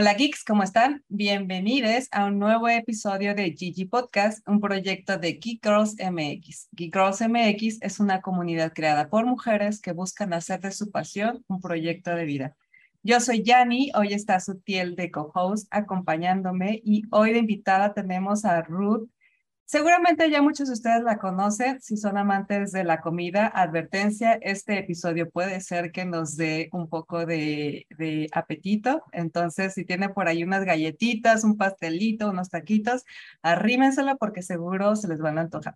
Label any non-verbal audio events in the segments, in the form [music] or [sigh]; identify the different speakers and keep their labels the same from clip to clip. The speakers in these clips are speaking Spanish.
Speaker 1: Hola geeks, ¿cómo están? Bienvenidos a un nuevo episodio de Gigi Podcast, un proyecto de Geek Girls MX. Geek Girls MX es una comunidad creada por mujeres que buscan hacer de su pasión un proyecto de vida. Yo soy Yani, hoy está Sutiel de co-host acompañándome y hoy de invitada tenemos a Ruth Seguramente ya muchos de ustedes la conocen, si son amantes de la comida, advertencia, este episodio puede ser que nos dé un poco de, apetito, entonces si tiene por ahí unas galletitas, un pastelito, unos taquitos, arrímenselo porque seguro se les van a antojar.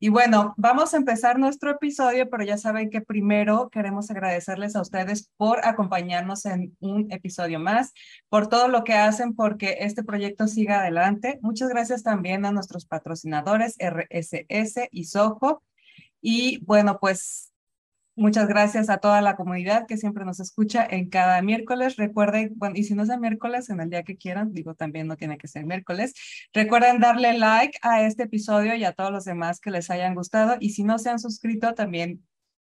Speaker 1: Y bueno, vamos a empezar nuestro episodio, pero ya saben que primero queremos agradecerles a ustedes por acompañarnos en un episodio más, por todo lo que hacen porque este proyecto siga adelante. Muchas gracias también a nuestros patrocinadores RSS y Soho. Y bueno, pues Muchas gracias a toda la comunidad que siempre nos escucha en cada miércoles. Recuerden, y si no es el miércoles, en el día que quieran, digo, también no tiene que ser miércoles. Recuerden darle like a este episodio y a todos los demás que les hayan gustado. Y si no se han suscrito, también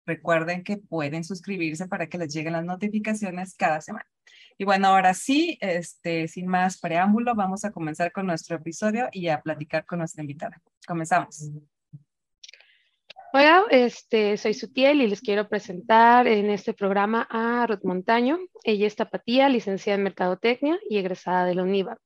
Speaker 1: recuerden que pueden suscribirse para que les lleguen las notificaciones cada semana. Y bueno, ahora sí, este, sin más preámbulo, vamos a comenzar con nuestro episodio y a platicar con nuestra invitada. Comenzamos.
Speaker 2: Hola, este, soy Sutiel y les quiero presentar en este programa a Ruth Montaño. Ella es tapatía, licenciada en Mercadotecnia y egresada de la UNIVA.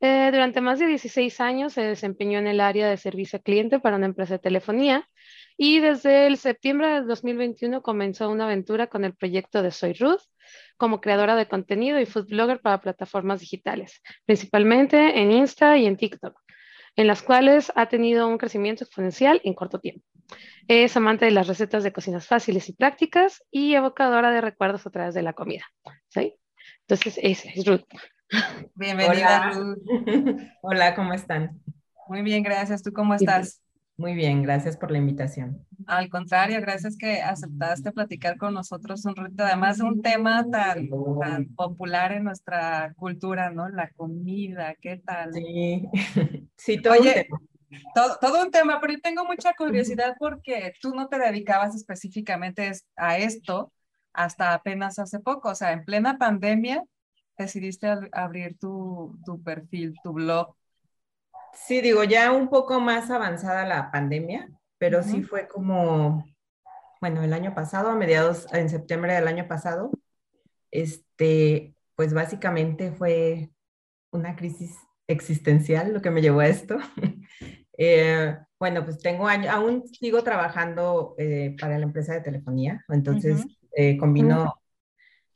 Speaker 2: Eh, durante más de 16 años se desempeñó en el área de servicio al cliente para una empresa de telefonía y desde el septiembre de 2021 comenzó una aventura con el proyecto de Soy Ruth como creadora de contenido y food blogger para plataformas digitales, principalmente en Insta y en TikTok, en las cuales ha tenido un crecimiento exponencial en corto tiempo. Es amante de las recetas de cocinas fáciles y prácticas y evocadora de recuerdos a través de la comida. ¿sí? Entonces, ese es Ruth.
Speaker 1: Bienvenida, Ruth. [laughs]
Speaker 3: Hola, ¿cómo están?
Speaker 1: Muy bien, gracias. ¿Tú cómo estás?
Speaker 3: Muy bien, gracias por la invitación.
Speaker 1: Al contrario, gracias que aceptaste platicar con nosotros un rato, además de un tema tan, tan, popular en nuestra cultura, ¿no? La comida, ¿qué tal?
Speaker 3: Sí, [laughs] sí, todo
Speaker 1: Oye, todo, todo, un tema, pero yo tengo mucha curiosidad porque tú no te dedicabas específicamente a esto hasta apenas hace poco, o sea, en plena pandemia decidiste abrir tu, tu perfil, tu blog.
Speaker 3: Sí, digo, ya un poco más avanzada la pandemia, pero uh -huh. sí fue como, bueno, el año pasado, a mediados, en septiembre del año pasado, este, pues básicamente fue una crisis existencial lo que me llevó a esto. [laughs] Eh, bueno, pues tengo años, aún sigo trabajando eh, para la empresa de telefonía, entonces uh -huh. eh, combino uh -huh.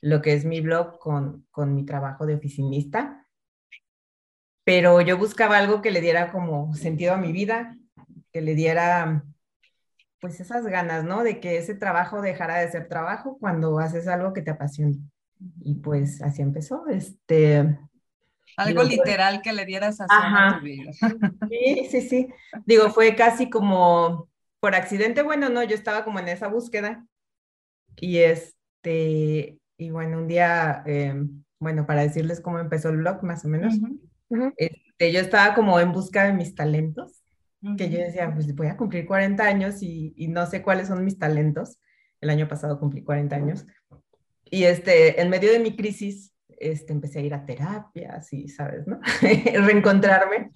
Speaker 3: lo que es mi blog con, con mi trabajo de oficinista, pero yo buscaba algo que le diera como sentido a mi vida, que le diera pues esas ganas, ¿no? De que ese trabajo dejara de ser trabajo cuando haces algo que te apasiona. Y pues así empezó. Este,
Speaker 1: algo Digo, literal que le dieras a, tu vida.
Speaker 3: Sí, sí, sí. Digo, fue casi como por accidente, bueno, no, yo estaba como en esa búsqueda. Y este, y bueno, un día, eh, bueno, para decirles cómo empezó el blog, más o menos, uh -huh. este, yo estaba como en busca de mis talentos, uh -huh. que yo decía, pues voy a cumplir 40 años y, y no sé cuáles son mis talentos. El año pasado cumplí 40 años. Y este, en medio de mi crisis, este, empecé a ir a terapias y, ¿sabes? ¿no? [laughs] Reencontrarme.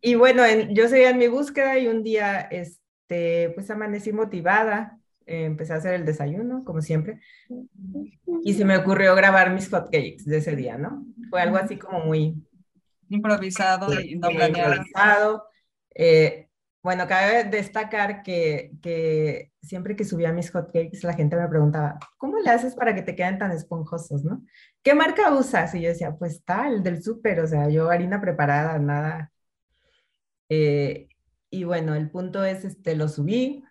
Speaker 3: Y bueno, en, yo seguía en mi búsqueda y un día, este, pues amanecí motivada, eh, empecé a hacer el desayuno, como siempre, y se me ocurrió grabar mis hotcakes de ese día, ¿no? Fue algo así como muy...
Speaker 1: Improvisado y no planeado.
Speaker 3: Improvisado. Eh, bueno, cabe destacar que, que, siempre que subía mis hotcakes, la gente me preguntaba, ¿cómo le haces para que te queden tan esponjosos, no? ¿Qué marca usas? Y yo decía, pues tal, del súper, o sea, yo harina preparada, nada. Eh, y bueno, el punto es, este, lo subí,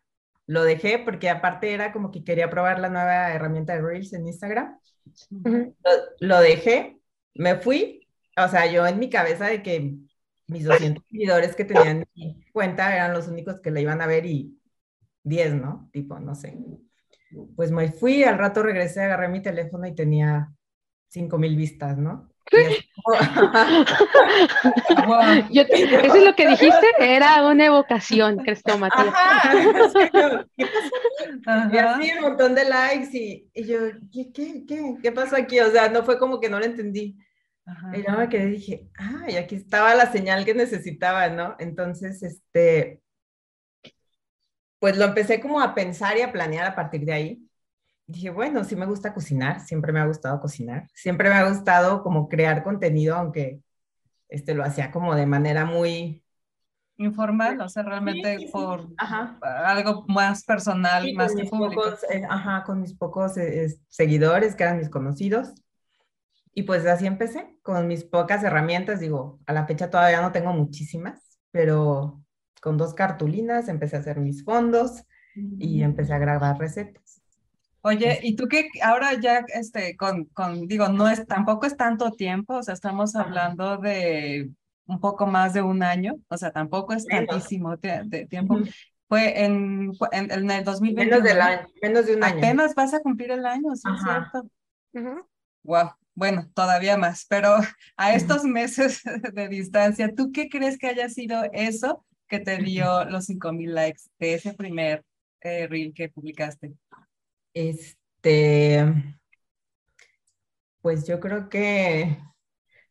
Speaker 3: lo dejé, porque aparte era como que quería probar la nueva herramienta de Reels en Instagram. Uh -huh. lo, lo dejé, me fui, o sea, yo en mi cabeza de que mis 200 seguidores que tenían mi cuenta eran los únicos que la iban a ver y 10, ¿no? Tipo, no sé. Pues me fui, al rato regresé, agarré mi teléfono y tenía 5 mil vistas, ¿no? [laughs]
Speaker 2: Yo te, eso es lo que dijiste, era una evocación, Cristo Matías.
Speaker 3: Y así un montón de likes y, y yo, ¿qué, qué, qué, ¿qué pasó aquí? O sea, no fue como que no lo entendí. Y yo me quedé y dije, ay, aquí estaba la señal que necesitaba, ¿no? Entonces, este, pues lo empecé como a pensar y a planear a partir de ahí. Dije, bueno, sí me gusta cocinar, siempre me ha gustado cocinar, siempre me ha gustado como crear contenido, aunque este, lo hacía como de manera muy...
Speaker 1: Informal, o sea, realmente por algo más personal, más que público.
Speaker 3: Eh, ajá, con mis pocos eh, seguidores, que eran mis conocidos. Y pues así empecé, con mis pocas herramientas, digo, a la fecha todavía no tengo muchísimas, pero con dos cartulinas empecé a hacer mis fondos y empecé a grabar recetas.
Speaker 1: Oye, ¿y tú qué ahora ya, este, con, con, digo, no es, tampoco es tanto tiempo, o sea, estamos hablando de un poco más de un año, o sea, tampoco es tantísimo de, tiempo. Fue en, en, el 2020.
Speaker 3: Menos, del año, menos de un año.
Speaker 1: Apenas vas a cumplir el año, ¿sí es cierto? Wow, bueno, todavía más, pero [laughs] a estos meses [laughs] de distancia, ¿tú qué crees que haya sido eso que te dio los 5000 likes de ese primer eh, reel que publicaste?
Speaker 3: Este, pues yo creo que,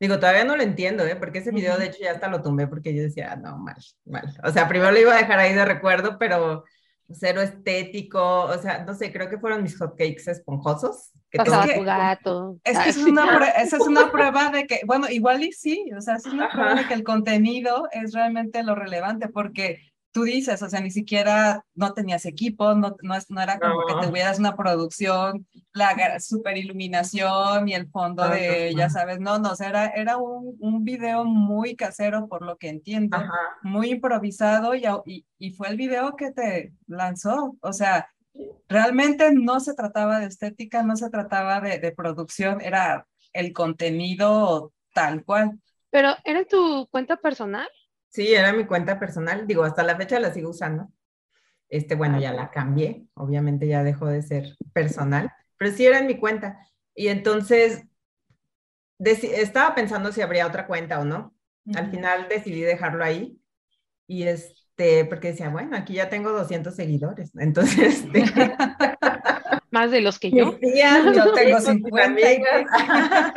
Speaker 3: digo, todavía no lo entiendo, ¿eh? Porque ese video, de hecho, ya hasta lo tumbé porque yo decía, no, mal, mal. O sea, primero lo iba a dejar ahí de recuerdo, pero cero estético, o sea, no sé, creo que fueron mis hotcakes esponjosos.
Speaker 2: Que Pasaba tu gato.
Speaker 1: Es que es una esa es una [laughs] prueba de que, bueno, igual y sí, o sea, es una prueba de que el contenido es realmente lo relevante, porque tú dices, o sea, ni siquiera no tenías equipo, no, no, no era como que tuvieras una producción, la super iluminación y el fondo de, ya sabes, no, no, o sea, era, era un, un video muy casero, por lo que entiendo, muy improvisado y, y, y, fue el video que te lanzó, o sea, realmente no se trataba de estética, no se trataba de, de producción, era el contenido tal cual.
Speaker 2: Pero, ¿era tu cuenta personal?
Speaker 3: Sí, era mi cuenta personal. Digo, hasta la fecha la sigo usando. Este, bueno, ya la cambié. Obviamente ya dejó de ser personal, pero sí era en mi cuenta. Y entonces estaba pensando si habría otra cuenta o no. Al final decidí dejarlo ahí. Y este, porque decía, bueno, aquí ya tengo 200 seguidores. Entonces, este, [laughs]
Speaker 2: más de los que yo. [laughs]
Speaker 1: yo [laughs] tengo 50.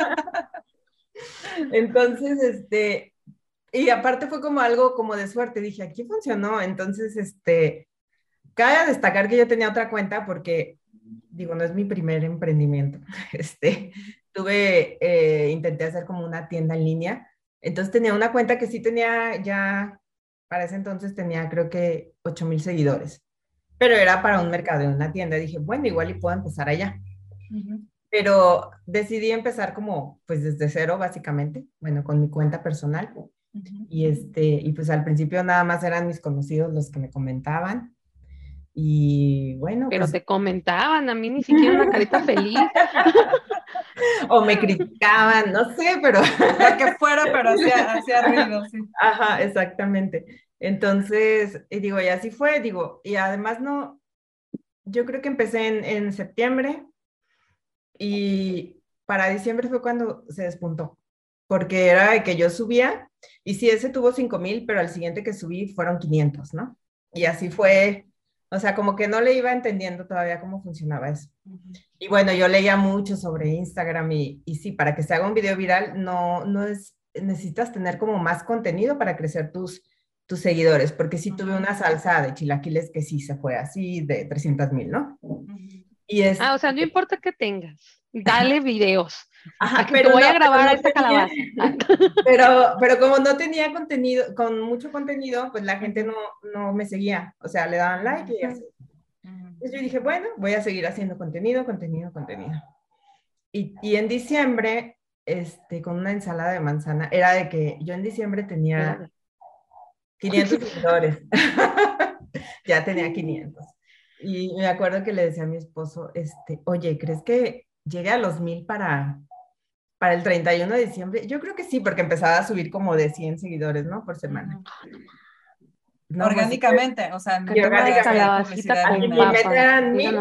Speaker 3: Entonces, este, y aparte fue como algo como de suerte, dije, aquí funcionó, entonces, este, cabe destacar que yo tenía otra cuenta porque, digo, no es mi primer emprendimiento, este, tuve, eh, intenté hacer como una tienda en línea, entonces tenía una cuenta que sí tenía ya, para ese entonces tenía creo que 8 mil seguidores, pero era para un mercado, de una tienda, dije, bueno, igual y puedo empezar allá. Pero decidí empezar como, pues desde cero, básicamente, bueno, con mi cuenta personal. Y, este, y pues al principio nada más eran mis conocidos los que me comentaban. Y bueno.
Speaker 2: Pero
Speaker 3: pues
Speaker 2: te comentaban, a mí ni siquiera una carita feliz. [laughs]
Speaker 3: o me criticaban, no sé, pero. [laughs]
Speaker 1: Lo que fuera, pero hacía, hacía ruido, sí.
Speaker 3: Ajá, exactamente. Entonces, y digo, y así fue, digo, y además no, yo creo que empecé en, en septiembre y para diciembre fue cuando se despuntó porque era de que yo subía y sí, ese tuvo 5 mil, pero al siguiente que subí fueron 500, ¿no? Y así fue, o sea, como que no le iba entendiendo todavía cómo funcionaba eso. Y bueno, yo leía mucho sobre Instagram y, y sí, para que se haga un video viral, no, no es, necesitas tener como más contenido para crecer tus, tus seguidores, porque sí tuve una salsa de chilaquiles que sí se fue así de 300 mil, ¿no?
Speaker 2: Y es, ah, o sea, no importa que tengas, dale videos. Ajá, pero te voy a grabar esta calabaza. [laughs]
Speaker 3: Pero, pero como no tenía contenido, con mucho contenido, pues la gente no, no me seguía. O sea, le daban like y así. Entonces yo dije, bueno, voy a seguir haciendo contenido, contenido, contenido. Y, y en diciembre, este, con una ensalada de manzana, era de que yo en diciembre tenía 500 [laughs] seguidores. [laughs] ya tenía 500. Y me acuerdo que le decía a mi esposo, este, oye, ¿crees que llegue a los mil para, para el 31 de diciembre? Yo creo que sí, porque empezaba a subir como de 100 seguidores, ¿no? Por semana.
Speaker 1: No, pues, orgánicamente, o sea,
Speaker 3: y orgánicamente. Y mi meta eran mil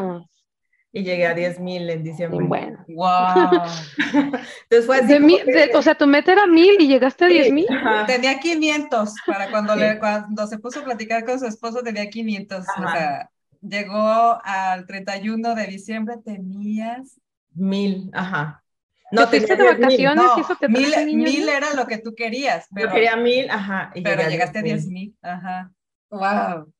Speaker 3: y llegué a 10 mil en diciembre.
Speaker 2: Bueno.
Speaker 1: Wow. [laughs]
Speaker 3: Entonces fue así.
Speaker 2: o sea, tu meta era mil y llegaste a 10 mil.
Speaker 1: Tenía 500 para cuando, le, cuando se puso a platicar con su esposo, tenía 500. O sea, llegó al 31 de diciembre, tenías
Speaker 3: mil, ajá.
Speaker 2: No, te fuiste de vacaciones
Speaker 1: y eso te mil, mil era lo que tú querías.
Speaker 3: Pero, Yo quería mil, ajá.
Speaker 1: pero llegaste a diez mil, ajá. Wow.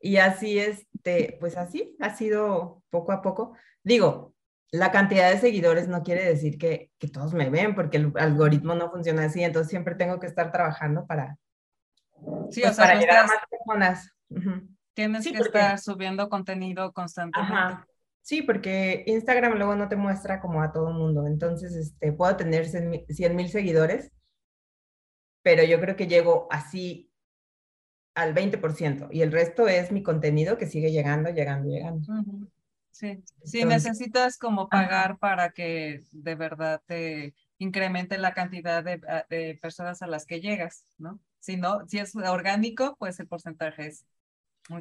Speaker 3: Y así, este, pues así, ha sido poco a poco. Digo, la cantidad de seguidores no quiere decir que, que todos me ven, porque el algoritmo no funciona así, entonces siempre tengo que estar trabajando para,
Speaker 1: sí, pues, para llegar a más personas. Tienes que estar subiendo contenido constantemente. Ajá.
Speaker 3: Sí, porque Instagram luego no te muestra como a todo el mundo. Entonces, este, puedo tener 100 mil seguidores, pero yo creo que llego así al 20% y el resto es mi contenido que sigue llegando, llegando, llegando.
Speaker 1: Sí, sí, necesitas como pagar para que de verdad te incremente la cantidad de, ah, de, personas a las que llegas, ¿no? Si no, si es orgánico, pues el porcentaje es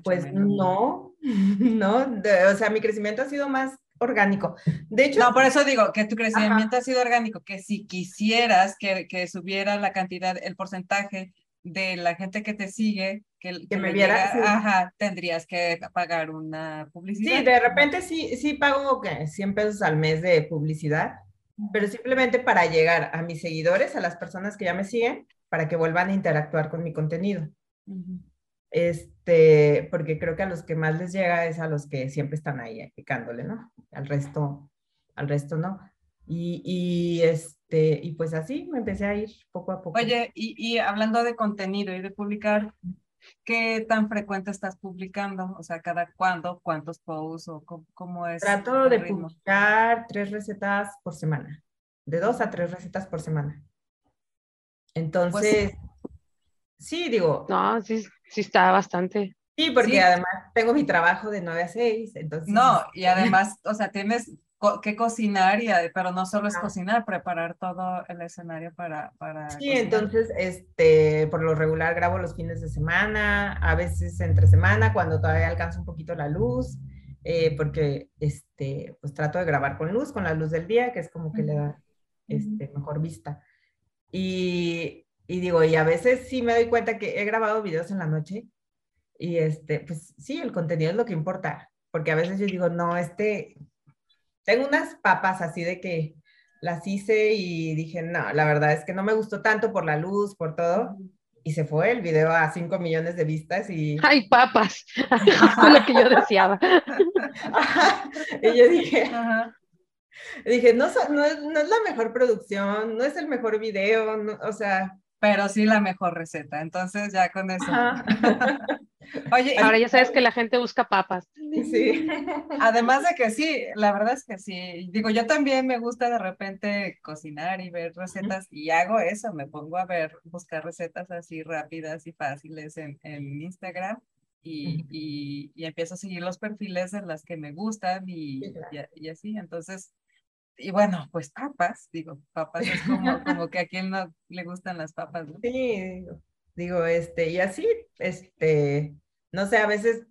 Speaker 3: pues no, [laughs] no, o sea, mi crecimiento ha sido más orgánico. De hecho,
Speaker 1: no, por eso digo que tu crecimiento ha sido orgánico, que si quisieras que, que, subiera la cantidad, el porcentaje de la gente que te sigue, que,
Speaker 3: que, me viera,
Speaker 1: ajá, tendrías que pagar una publicidad.
Speaker 3: Sí, de repente sí, sí pago 100 pesos al mes de publicidad, pero simplemente para llegar a mis seguidores, a las personas que ya me siguen, para que vuelvan a interactuar con mi contenido. Este, porque creo que a los que más les llega es a los que siempre están ahí picándole, ¿no? Al resto, al resto no. Y, y, este, y pues así me empecé a ir poco a poco.
Speaker 1: Oye, y, y hablando de contenido y de publicar, ¿qué tan frecuente estás publicando? O sea, ¿cada cuándo? ¿Cuántos posts? ¿O cómo, es?
Speaker 3: Trato de publicar tres recetas por semana, de dos a tres recetas por semana. Pues Entonces, sí, digo.
Speaker 2: No, sí, sí está bastante.
Speaker 3: Sí, porque además tengo mi trabajo de 9 a 6, entonces...
Speaker 1: No, y además, o sea, tienes que cocinar, y, pero no solo es cocinar, preparar todo el escenario para... para
Speaker 3: sí, entonces, este, por lo regular grabo los fines de semana, a veces entre semana, cuando todavía alcanza un poquito la luz, eh, porque, este, pues trato de grabar con luz, con la luz del día, que es como que le da, este, mejor vista. Y, y digo, y a veces sí me doy cuenta que he grabado videos en la noche y este, pues sí, el contenido es lo que importa, porque a veces yo digo, no, este, tengo unas papas así de que las hice y dije, no, la verdad es que no me gustó tanto por la luz, por todo. Y se fue el video a 5 millones de vistas y...
Speaker 2: ¡Ay, papas! [laughs] Eso es lo que yo deseaba.
Speaker 3: y yo dije, dije, no, no, no, es la mejor producción, no es el mejor video, o sea,
Speaker 1: pero sí la mejor receta. Entonces ya con eso.
Speaker 2: Oye, ahora ya sabes que la gente busca papas.
Speaker 3: Sí.
Speaker 1: Además de que sí, la verdad es que sí. Digo, yo también me gusta de repente cocinar y ver recetas y hago eso, me pongo a ver, buscar recetas así rápidas y fáciles en, en Instagram. Y, y, y, empiezo a seguir los perfiles de las que me gustan y, y así. Entonces, y bueno, pues papas, digo, papas es como, como que a quien no le gustan las papas, ¿no?
Speaker 3: Sí, digo, este, y así, este, no sé, a veces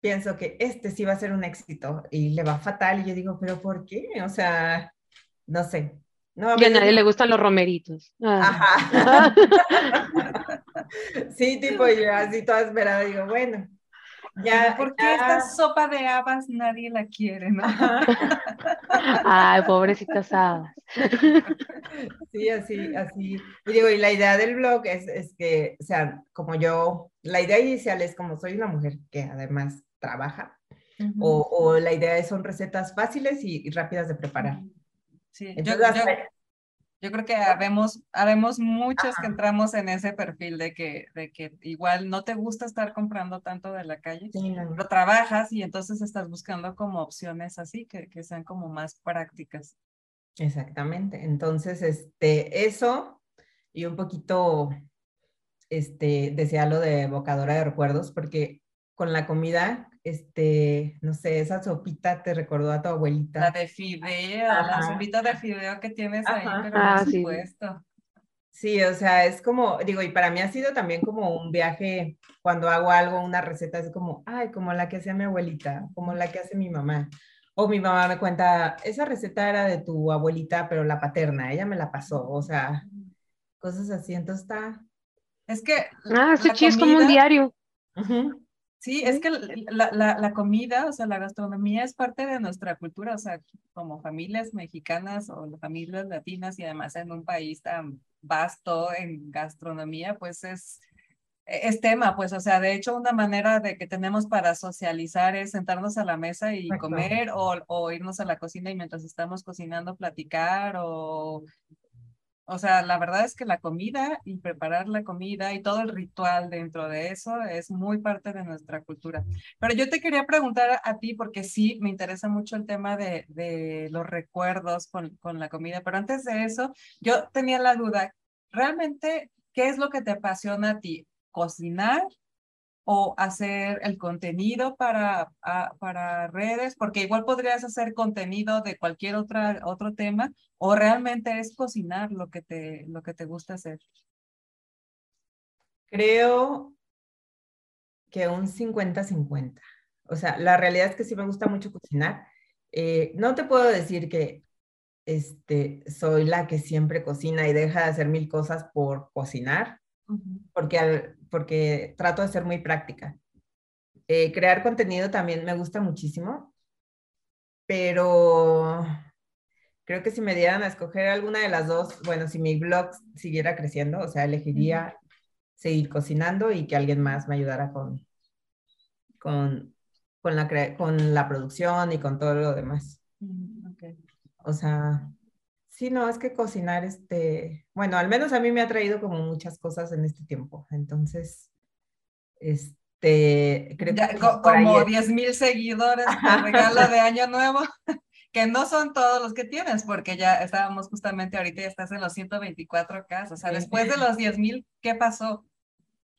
Speaker 3: pienso que este sí va a ser un éxito y le va fatal y yo digo, pero ¿por qué? O sea, no sé. No,
Speaker 2: a, nadie le gustan los romeritos.
Speaker 3: Ah. Ajá. [laughs] [laughs] sí, tipo, yo así toda esperada, digo, bueno,
Speaker 1: ya, ¿Por qué esta sopa de habas nadie la quiere, no?
Speaker 2: Ay, pobrecitas habas. [laughs]
Speaker 3: Sí, así, así. Y digo, y la idea del blog es, es que, o sea, como yo, la idea inicial es como soy una mujer que además trabaja, o, o, la idea es son recetas fáciles y, rápidas de preparar.
Speaker 1: Sí, Entonces, yo, yo creo que habemos, habemos muchos que entramos en ese perfil de que, de que igual no te gusta estar comprando tanto de la calle, pero trabajas y entonces estás buscando como opciones así que, que sean como más prácticas.
Speaker 3: Exactamente. Entonces, este, eso y un poquito, este, decía lo de evocadora de recuerdos, porque con la comida este, no sé, esa sopita te recordó a tu abuelita.
Speaker 1: La de fideo, la sopita de fideo que tienes ahí, pero ah, por supuesto.
Speaker 3: Sí. o sea, es como, digo, y para mí ha sido también como un viaje, cuando hago algo, una receta, es como, ay, como la que hacía mi abuelita, como la que hace mi mamá. O mi mamá me cuenta, esa receta era de tu abuelita, pero la paterna, ella me la pasó, o sea, cosas así, entonces está...
Speaker 1: Es que...
Speaker 2: Ah, sí, es como un diario.
Speaker 1: Sí, es que la, la, la, comida, o sea, la gastronomía es parte de nuestra cultura, o sea, como familias mexicanas o familias latinas y además en un país tan vasto en gastronomía, pues es, es tema, pues, o sea, de hecho, una manera de que tenemos para socializar es sentarnos a la mesa y comer o, o, irnos a la cocina y mientras estamos cocinando platicar o o sea, la verdad es que la comida y preparar la comida y todo el ritual dentro de eso es muy parte de nuestra cultura. Pero yo te quería preguntar a ti, porque sí, me interesa mucho el tema de, de los recuerdos con, con la comida, pero antes de eso, yo tenía la duda, ¿realmente qué es lo que te apasiona a ti? ¿Cocinar o hacer el contenido para, para redes, porque igual podrías hacer contenido de cualquier otra, otro tema, o realmente es cocinar lo que te, lo que te gusta hacer.
Speaker 3: Creo que un 50-50. O sea, la realidad es que sí me gusta mucho cocinar. Eh, no te puedo decir que este, soy la que siempre cocina y deja de hacer mil cosas por cocinar, porque, porque trato de ser muy práctica. Eh, crear contenido también me gusta muchísimo, pero creo que si me dieran a escoger alguna de las dos, bueno, si mi blog siguiera creciendo, o sea, elegiría seguir cocinando y que alguien más me ayudara con, con, con, la, con la producción y con todo lo demás. O sea, Sí, no, es que cocinar, este, bueno, al menos a mí me ha traído como muchas cosas en este tiempo. Entonces, este,
Speaker 1: creo que como 10 mil seguidores de regalo de Año Nuevo, [laughs] que no son todos los que tienes, porque ya estábamos justamente ahorita, ya estás en los 124 casos. O sea, después de los 10 mil, ¿qué pasó?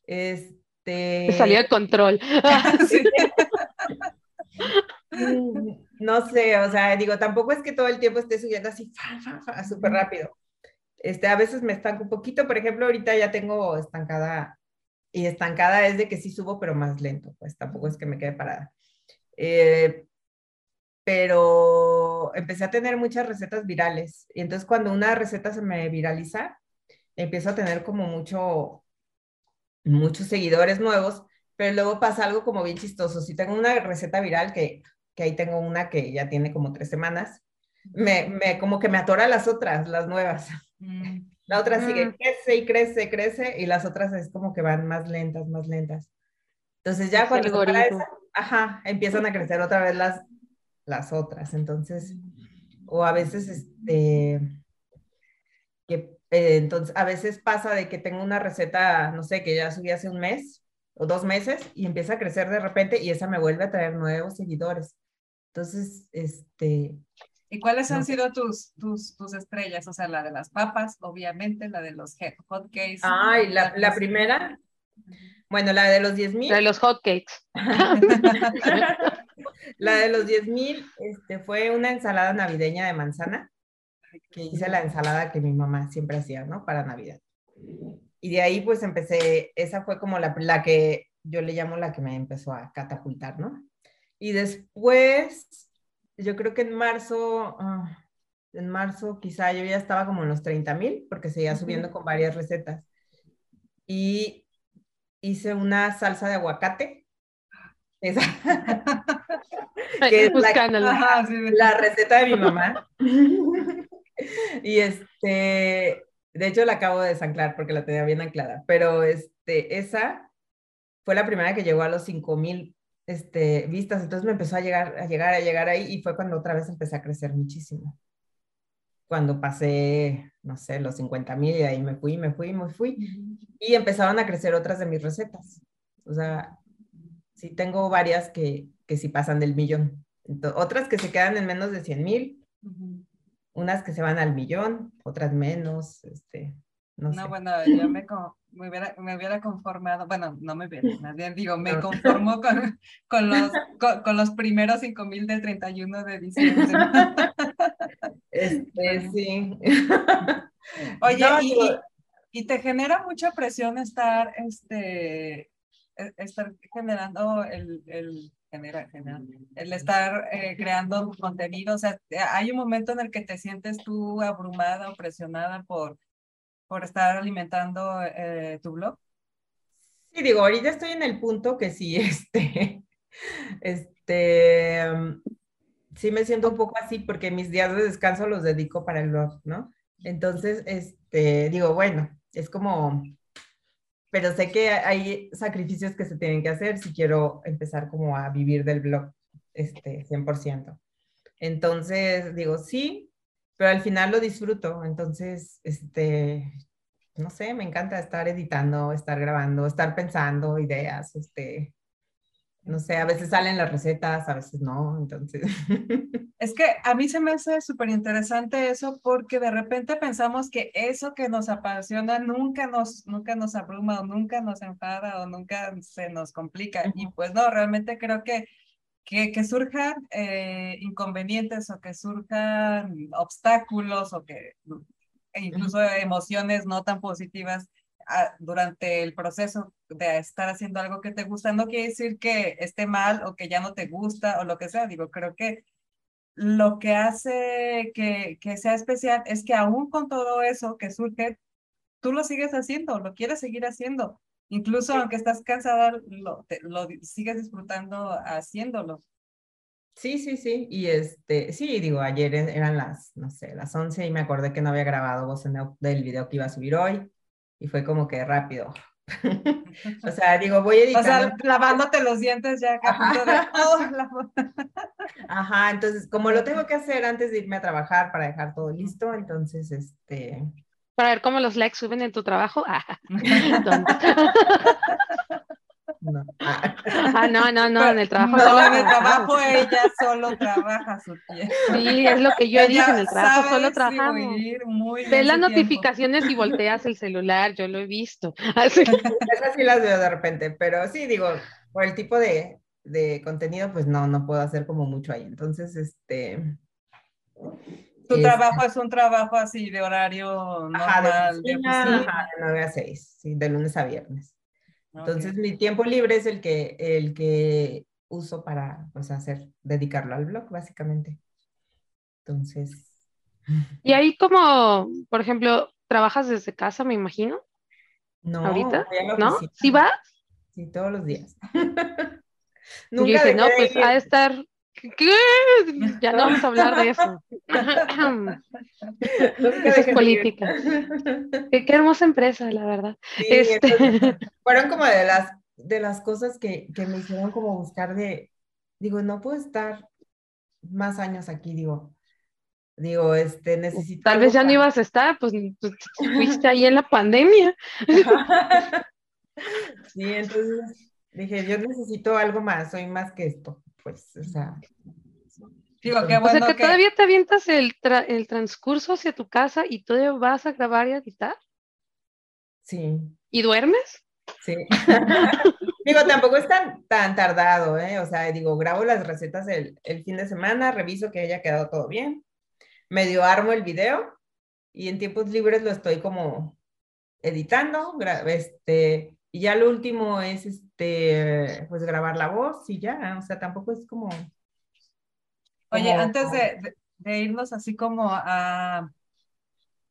Speaker 3: Este.
Speaker 2: Salió de control. [laughs] sí. [laughs]
Speaker 3: No sé, o sea, digo, tampoco es que todo el tiempo esté subiendo así, súper rápido. Este, a veces me estanco un poquito, por ejemplo, ahorita ya tengo estancada, y estancada es de que sí subo, pero más lento, pues tampoco es que me quede parada. Eh, pero empecé a tener muchas recetas virales, y entonces cuando una receta se me viraliza, empiezo a tener como mucho, muchos seguidores nuevos, pero luego pasa algo como bien chistoso. Si tengo una receta viral que que ahí tengo una que ya tiene como tres semanas, me, me como que me atora las otras, las nuevas. Mm. [laughs] La otra sigue, crece y crece, crece, y las otras es como que van más lentas, más lentas. Entonces ya cuando esa, ajá, empiezan a crecer otra vez las, las otras. Entonces, o a veces, este, que, eh, entonces, a veces pasa de que tengo una receta, no sé, que ya subí hace un mes o dos meses y empieza a crecer de repente y esa me vuelve a traer nuevos seguidores. Entonces, este...
Speaker 1: ¿Y cuáles han sido tus, tus, tus estrellas? O sea, la de las papas, obviamente, la de los hotcakes.
Speaker 3: Ay, la, la primera, bueno, la de los 10 mil.
Speaker 2: La de los hotcakes. [laughs]
Speaker 3: la de los 10 mil este, fue una ensalada navideña de manzana, que hice la ensalada que mi mamá siempre hacía, ¿no? Para Navidad. Y de ahí pues empecé, esa fue como la, la que yo le llamo la que me empezó a catapultar, ¿no? Y después, yo creo que en marzo, ah, en marzo quizá yo ya estaba como en los 30 mil, porque seguía subiendo con varias recetas. Y hice una salsa de aguacate. Esa. [laughs] que es la, la, receta de mi mamá. [laughs] y este, de hecho la acabo de desanclar porque la tenía bien anclada, pero este, esa fue la primera que llegó a los 5 mil este, vistas, entonces me empezó a llegar, a llegar, a llegar ahí y fue cuando otra vez empecé a crecer muchísimo. Cuando pasé, no sé, los 50 mil y ahí me fui, me fui, me fui. Y empezaron a crecer otras de mis recetas. O sea, sí tengo varias que, que sí pasan del millón. otras que se quedan en menos de 100 mil, unas que se van al millón, otras menos, este, no, no
Speaker 1: bueno, yo me, me, hubiera, me hubiera conformado, bueno, no me hubiera, más bien digo, me conformo con, con, los, con, los primeros 5000 del 31 de diciembre.
Speaker 3: Este, sí.
Speaker 1: Oye, y, y, te genera mucha presión estar, este, e, estar generando el, el genera, el estar eh, creando contenido, o sea, hay un momento en el que te sientes tú abrumada o presionada por por estar alimentando eh, tu blog?
Speaker 3: Sí, digo, ahorita estoy en el punto que sí, [laughs] este, este, sí me siento un poco así porque mis días de descanso los dedico para el blog, ¿no? Entonces, este, digo, bueno, es como, pero sé que hay sacrificios que se tienen que hacer si quiero empezar como a vivir del blog, este, 100%. Entonces, digo, sí, pero al final lo disfruto. Entonces, este, no sé, me encanta estar editando, estar grabando, estar pensando ideas, este, no sé, a veces salen las recetas, a veces no, entonces. [laughs]
Speaker 1: Es que a mí se me hace súper interesante eso porque de repente pensamos que eso que nos apasiona nunca nos, nunca nos abruma o nunca nos enfada o nunca se nos complica. Y pues no, realmente creo que que, que surjan eh, inconvenientes o que surjan obstáculos o que e incluso emociones no tan positivas ah, durante el proceso de estar haciendo algo que te gusta, no quiere decir que esté mal o que ya no te gusta o lo que sea. Digo, creo que lo que hace que, que sea especial es que aún con todo eso que surge, tú lo sigues haciendo, lo quieres seguir haciendo. Incluso aunque estás cansada, lo, lo sigues disfrutando haciéndolo.
Speaker 3: Sí, sí, sí. Y este, sí, digo, ayer e, eran las, no sé, las 11 y me acordé que no había grabado voz en del video que iba a subir hoy y fue como que rápido. [laughs] o sea, digo, voy editando. O sea,
Speaker 1: lavándote los dientes ya Ajá. De, oh,
Speaker 3: Ajá, entonces, como lo tengo que hacer antes de irme a trabajar para dejar todo listo, entonces, este,
Speaker 2: para ver cómo los likes suben en tu trabajo. Ah, [laughs] [laughs] [laughs] no. Ah, no, no, no, en el trabajo.
Speaker 1: No, en el trabajo ella solo trabaja su tiempo.
Speaker 2: Sí, es lo que yo dije, en el trabajo solo trabajamos. Ves las notificaciones y volteas el celular, yo lo he visto.
Speaker 3: Así. Esas sí las veo de repente, pero sí, digo, por el tipo de, de contenido, pues no, no puedo hacer como mucho ahí. Entonces, este
Speaker 1: tu trabajo es un trabajo así de horario normal,
Speaker 3: de oficina, de 9 a 6, sí, de lunes a viernes. Entonces mi tiempo libre es el que, el que uso para pues, hacer, dedicarlo al blog, básicamente. Entonces. [laughs]
Speaker 2: Y ahí como, por ejemplo, ¿trabajas desde casa, me imagino?
Speaker 3: No.
Speaker 2: ¿Ahorita? ¿No? ¿Sí vas?
Speaker 3: Sí, todos los días. [laughs]
Speaker 2: Nunca dije, no, pues ha de estar ¿Qué? Ya no vamos a hablar de eso. eso es política. Qué, hermosa empresa, la verdad. Este... [laughs]
Speaker 3: fueron como de las, de las cosas que, que me hicieron como buscar de, digo, no puedo estar más años aquí, digo. Digo, este, necesito.
Speaker 2: Tal vez ya no ibas a estar, pues, pues fuiste ahí en la pandemia. [laughs]
Speaker 3: sí, entonces dije, yo necesito algo más, soy más que esto pues, o sea.
Speaker 2: Digo, qué bueno o sea, que, todavía te avientas el, el transcurso hacia tu casa y todavía vas a grabar y a editar.
Speaker 3: Sí.
Speaker 2: ¿Y duermes?
Speaker 3: Sí. [laughs] digo, tampoco es tan, tan tardado, ¿eh? O sea, digo, grabo las recetas el, el fin de semana, reviso que haya quedado todo bien, medio armo el video y en tiempos libres lo estoy como editando, este, y ya lo último es este, pues grabar la voz y ya, o sea, tampoco es como...
Speaker 1: Oye, antes de, de, irnos así como a,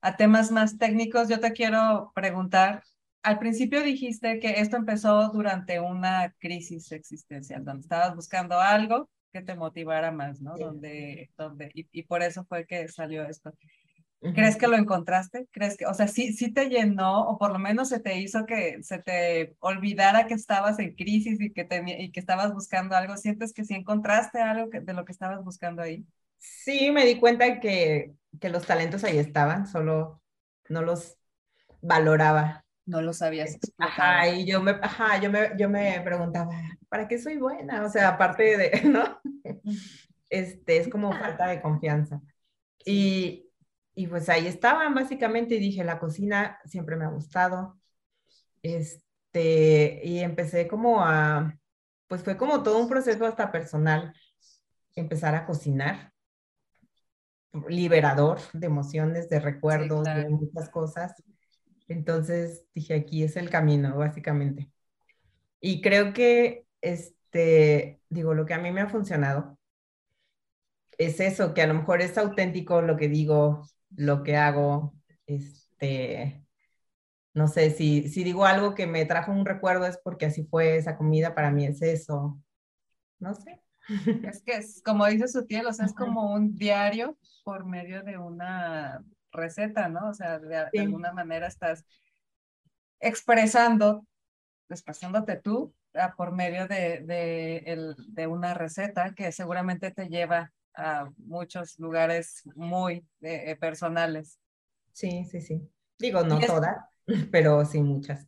Speaker 1: a temas más técnicos, yo te quiero preguntar, al principio dijiste que esto empezó durante una crisis existencial, donde estabas buscando algo que te motivara más, ¿no? Donde, donde, y, y, por eso fue que salió esto. ¿Crees que lo encontraste? ¿Crees que, o sea, sí, sí te llenó o por lo menos se te hizo que se te olvidara que estabas en crisis y que, y que estabas buscando algo? ¿Sientes que sí encontraste algo de lo que estabas buscando ahí?
Speaker 3: Sí, me di cuenta que, que los talentos ahí estaban, solo no los valoraba.
Speaker 1: No los sabías
Speaker 3: explotar. Ajá, y yo me, ajá, yo me, yo me preguntaba, ¿para qué soy buena? O sea, aparte de, [laughs] ¿no? Este, es como falta de confianza. Y, y pues ahí estaban básicamente y dije, la cocina siempre me ha gustado. Este, y empecé como a, pues fue como todo un proceso hasta personal, empezar a cocinar, liberador de emociones, de recuerdos, de muchas cosas. Entonces dije, aquí es el camino, básicamente. Y creo que, este, digo, lo que a mí me ha funcionado es eso, que a lo mejor es auténtico lo que digo, lo que hago, este, no sé, si, si digo algo que me trajo un recuerdo es porque así fue esa comida, para mí es eso. No sé.
Speaker 1: Es que es, como dice su tía, o sea, es como un diario por medio de una receta, ¿no? O sea, de, alguna manera estás expresando, expresándote tú ah, por medio de, de, el, de, una receta que seguramente te lleva a muchos lugares muy eh, personales.
Speaker 3: Sí, sí, sí. Digo, no todas, [laughs] pero sí muchas.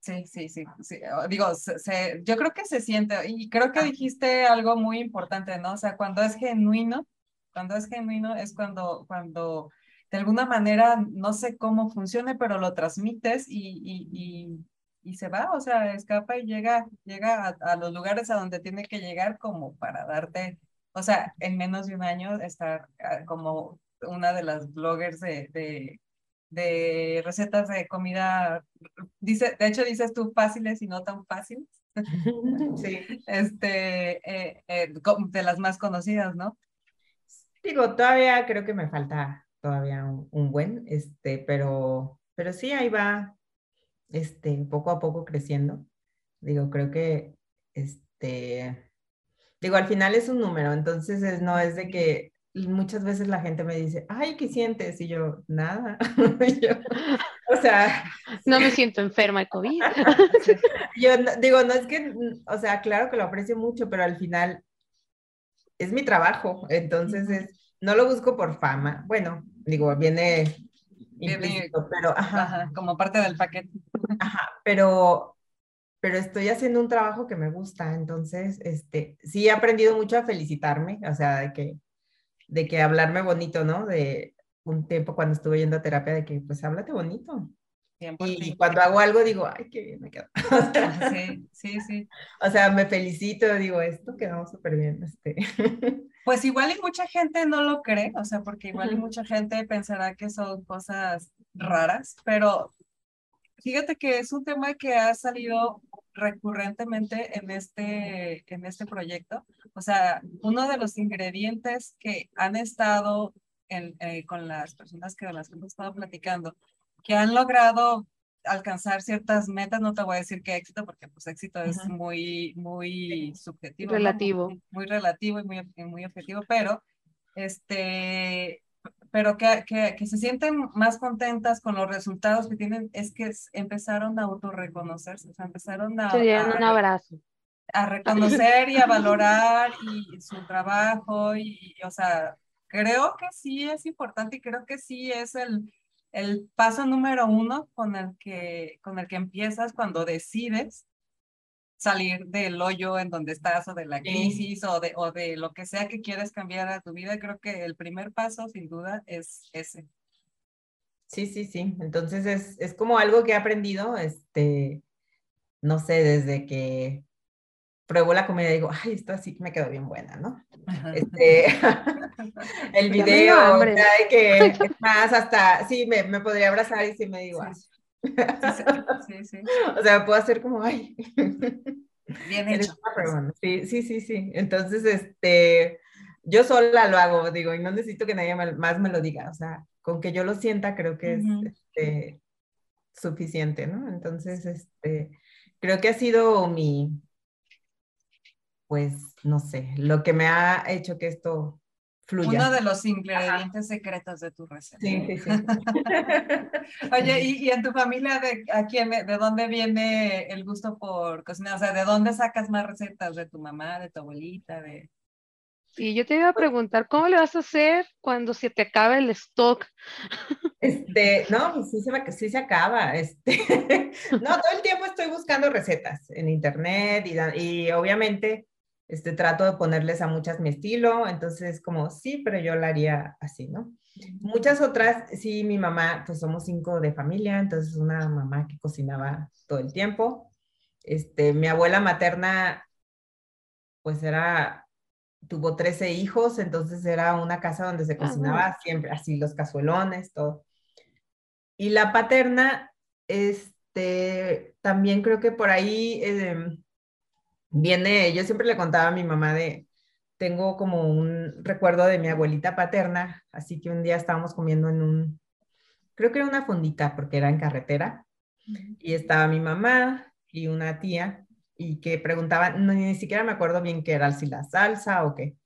Speaker 1: Sí, sí, sí, sí. Digo, se, yo creo que se siente, y creo que dijiste algo muy importante, ¿no? O sea, cuando es genuino, cuando es genuino es cuando, cuando de alguna manera, no sé cómo funcione, pero lo transmites y, y, y, se va, o sea, escapa y llega, llega a, los lugares a donde tiene que llegar como para darte, o sea, en menos de un año estar ah, como una de las bloggers de, de de recetas de comida, dice, de hecho dices tú fáciles y no tan fáciles. [laughs]
Speaker 3: Sí.
Speaker 1: Este, eh, eh, de las más conocidas, ¿no?
Speaker 3: Digo, todavía creo que me falta todavía un, buen, este, pero, pero sí, ahí va, este, poco a poco creciendo. Digo, creo que, este, digo, al final es un número, entonces es, no es de que muchas veces la gente me dice, ay, ¿qué sientes? Y yo, nada. [laughs] o sea...
Speaker 2: No me siento enferma de COVID. [laughs]
Speaker 3: yo digo, no es que, o sea, claro que lo aprecio mucho, pero al final es mi trabajo, entonces es, no lo busco por fama. Bueno, digo, viene... pero,
Speaker 1: ajá. como parte del paquete.
Speaker 3: Ajá, pero, pero estoy haciendo un trabajo que me gusta, entonces, este, sí he aprendido mucho a felicitarme, o sea, de que de que hablarme bonito, ¿no? De un tiempo cuando estuve yendo a terapia, de que pues háblate bonito. Y, cuando hago algo digo, ay, qué bien me quedo. [laughs]
Speaker 1: sí, sí, sí.
Speaker 3: O sea, me felicito, digo, esto quedó súper bien. Este. [laughs]
Speaker 1: Pues igual y mucha gente no lo cree, o sea, porque igual y mucha gente pensará que son cosas raras, pero fíjate que es un tema que ha salido recurrentemente en este, en este proyecto. O sea, uno de los ingredientes que han estado en, eh, con las personas que las que hemos estado platicando, que han logrado alcanzar ciertas metas, no te voy a decir que éxito, porque pues éxito es muy, muy subjetivo.
Speaker 2: Relativo.
Speaker 1: Muy, relativo y muy, muy objetivo, pero este, pero que, que, que, se sienten más contentas con los resultados que tienen, es que empezaron a autorreconocerse, o sea, empezaron a...
Speaker 2: un abrazo.
Speaker 1: A reconocer y a valorar y, su trabajo y, o sea, creo que sí es importante y creo que sí es el, el paso número uno con el, que, con el que empiezas cuando decides salir del hoyo en donde estás o de la crisis o, de, o de lo que sea que quieres cambiar a tu vida, creo que el primer paso sin duda es ese.
Speaker 3: Sí, sí, sí. Entonces es, es como algo que he aprendido, este, no sé, desde que pruebo la comida y digo, ay, esto así me quedó bien buena, ¿no? Este, [laughs] el video, sea, que [laughs] es más, hasta, sí, me, me, podría abrazar y sí me digo, así. Sí, sí, [laughs] O sea, puedo hacer como, ay. [laughs]
Speaker 1: Bien hecho.
Speaker 3: Sí, sí, sí, sí. Entonces, este, yo sola lo hago, digo, y no necesito que nadie más me lo diga. O sea, con que yo lo sienta, creo que es este, suficiente, ¿no? Entonces, este, creo que ha sido mi, pues, no sé, lo que me ha hecho que esto
Speaker 1: uno de los ingredientes secretos de tu receta. Sí, sí, sí. [laughs] Oye, ¿y, en tu familia de, a quién, de dónde viene el gusto por cocinar? O sea, ¿de dónde sacas más recetas? ¿De tu mamá, de tu abuelita? De...
Speaker 2: Sí, yo te iba a preguntar, ¿cómo le vas a hacer cuando se te acabe el stock?
Speaker 3: Este, no, pues sí se, sí se acaba. Este, [laughs] no, todo el tiempo estoy buscando recetas en internet y, y obviamente este, trato de ponerles a muchas mi estilo, entonces como, sí, pero yo la haría así, ¿no? Muchas otras, sí, mi mamá, pues somos cinco de familia, entonces una mamá que cocinaba todo el tiempo. Este, mi abuela materna, pues era, tuvo 13 hijos, entonces era una casa donde se ah, cocinaba siempre, así los cazuelones, todo. Y la paterna, este, también creo que por ahí... Eh, viene, yo siempre le contaba a mi mamá de, tengo como un recuerdo de mi abuelita paterna, así que un día estábamos comiendo en un, creo que era una fondita porque era en carretera, Y estaba mi mamá y una tía y que preguntaban, no, ni siquiera me acuerdo bien qué era, si la salsa o qué,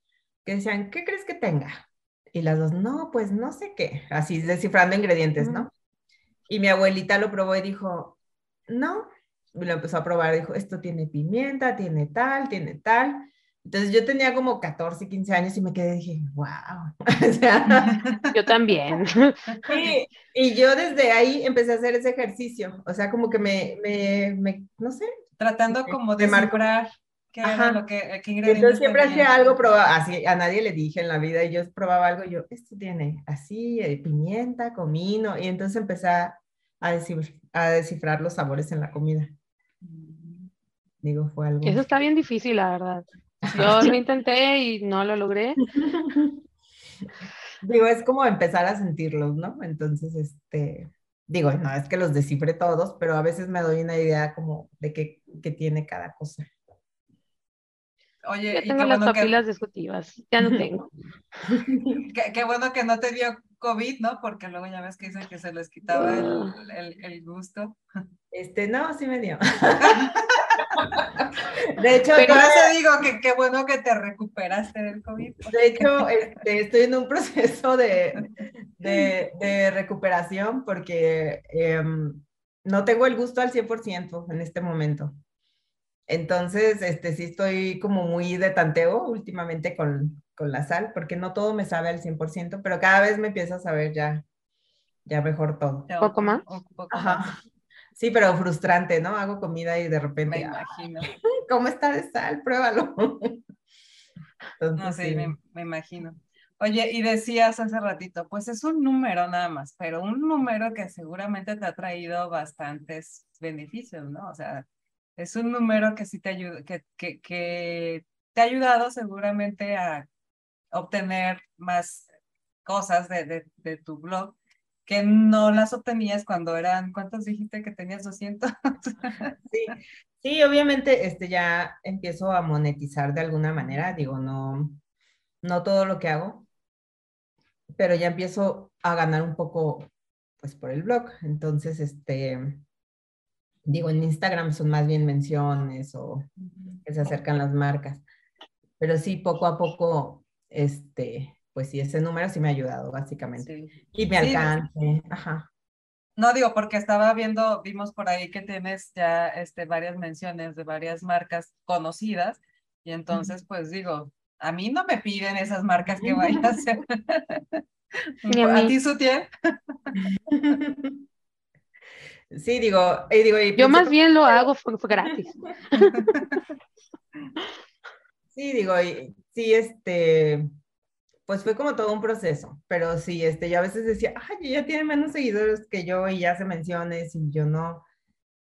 Speaker 3: que decían, ¿qué crees que tenga? Y las dos, no, pues no sé qué, así descifrando ingredientes, ¿no? Y mi abuelita lo probó y dijo, no, lo empezó a probar, dijo, esto tiene pimienta, tiene tal, tiene tal. Entonces yo tenía como 14, 15 años y me quedé, dije, wow. [laughs] o sea, [laughs]
Speaker 2: yo también. [laughs]
Speaker 3: y, y, yo desde ahí empecé a hacer ese ejercicio, o sea, como que me, me, me no sé.
Speaker 1: Tratando como de marcar qué era lo que, qué
Speaker 3: ingredientes Entonces siempre hacía algo, probaba, así, a nadie le dije en la vida, y yo probaba algo, y yo, esto tiene así, eh, pimienta, comino, y entonces empecé a, a descifrar los sabores en la comida. Digo, fue algo.
Speaker 2: Eso está bien difícil, la verdad. Yo lo [laughs] intenté y no lo logré. [laughs]
Speaker 3: Digo, es como empezar a sentirlos, ¿no? Entonces, este, digo, no es que los descifre todos, pero a veces me doy una idea como de qué, tiene cada cosa.
Speaker 2: Oye, ya tengo las papilas discutivas, ya no tengo. [laughs]
Speaker 1: qué, bueno que no te dio COVID, ¿no? Porque luego ya ves que dicen que se les quitaba el, el, el gusto.
Speaker 3: Este, no, sí me dio. De hecho,
Speaker 1: Pero te digo que qué bueno que te recuperaste del COVID.
Speaker 3: De hecho, este, estoy en un proceso de, de, de recuperación porque em, no tengo el gusto al 100% en este momento. Entonces, este, sí estoy como muy de tanteo últimamente con, con la sal, porque no todo me sabe al 100%, pero cada vez me empieza a saber ya, ya mejor todo.
Speaker 2: ¿Un poco más?
Speaker 3: Ajá. Sí, pero frustrante, ¿no? Hago comida y de repente.
Speaker 1: Me imagino. [laughs]
Speaker 3: ¿Cómo está de sal? Pruébalo. [laughs]
Speaker 1: no sé, me, me, imagino. Oye, y decías hace ratito, pues es un número nada más, pero un número que seguramente te ha traído bastantes beneficios, ¿no? O sea, es un número que sí te ayuda, que, que, que te ha ayudado seguramente a obtener más cosas de, de, de tu blog que no las obtenías cuando eran, ¿cuántos dijiste que tenías 200? [laughs]
Speaker 3: sí, sí, obviamente este, ya empiezo a monetizar de alguna manera, digo, no, no todo lo que hago, pero ya empiezo a ganar un poco, pues, por el blog. Entonces, este, digo, en Instagram son más bien menciones o que se acercan las marcas, pero sí, poco a poco, este, pues sí, ese número sí me ha ayudado, básicamente. Y me alcance, ajá.
Speaker 1: No digo, porque estaba viendo, vimos por ahí que tienes ya este, varias menciones de varias marcas conocidas, y entonces, pues digo, a mí no me piden esas marcas que vaya a hacer. [laughs] a, ti, Sutiel? [laughs]
Speaker 3: Sí, digo, y digo
Speaker 2: yo más bien lo [laughs] hago gratis.
Speaker 3: sí, digo, y, sí, este, pues fue como todo un proceso, pero sí, este, yo a veces decía, ay, ya tiene menos seguidores que yo y ya se menciones y yo no.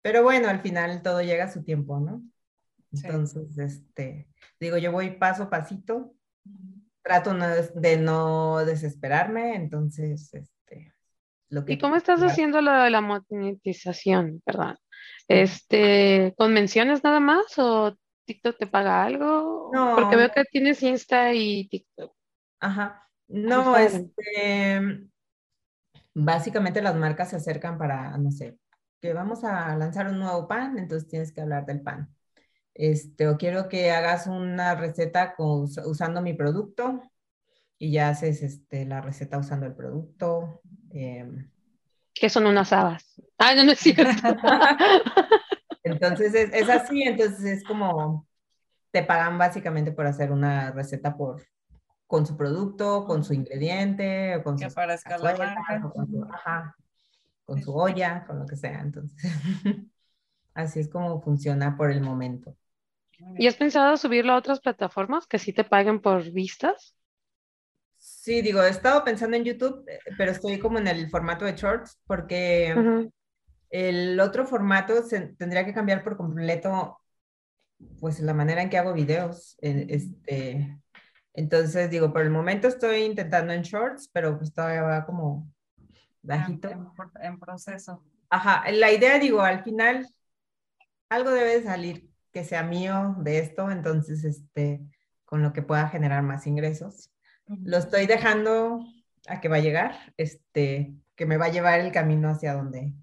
Speaker 3: Pero bueno, al final todo llega a su tiempo, ¿no? Entonces, este, digo, yo voy paso a pasito, trato de no desesperarme, entonces, este,
Speaker 2: lo que... ¿Y cómo estás haciendo lo de la monetización, perdón? Este, ¿con menciones nada más o TikTok te paga algo? No. Porque veo que tienes Insta y TikTok.
Speaker 3: Ajá. No, este, básicamente las marcas se acercan para, no sé, que vamos a lanzar un nuevo pan, entonces tienes que hablar del pan. Este, o quiero que hagas una receta usando mi producto y ya haces este, la receta usando el producto. Eh,
Speaker 2: ¿Qué son unas habas? Ah, no, no es cierto. [laughs]
Speaker 3: entonces es, es, así, entonces es como te pagan básicamente por hacer una receta por, con su producto, con su ingrediente, o con
Speaker 1: que
Speaker 3: su
Speaker 1: con
Speaker 3: su, ajá, con su olla, con lo que sea. Entonces, [laughs] así es como funciona por el momento.
Speaker 2: ¿Y has pensado subirlo a otras plataformas que sí te paguen por vistas?
Speaker 3: Sí, digo, he estado pensando en YouTube, eh, pero estoy como en el formato de shorts porque el otro formato se, tendría que cambiar por completo, pues la manera en que hago videos. Este, entonces, digo, por el momento estoy intentando en shorts, pero pues todavía va como bajito.
Speaker 1: En, proceso.
Speaker 3: Ajá, la idea, digo, al final algo debe salir que sea mío de esto, entonces, este, con lo que pueda generar más ingresos. Lo estoy dejando a que va a llegar, este, que me va a llevar el camino hacia donde,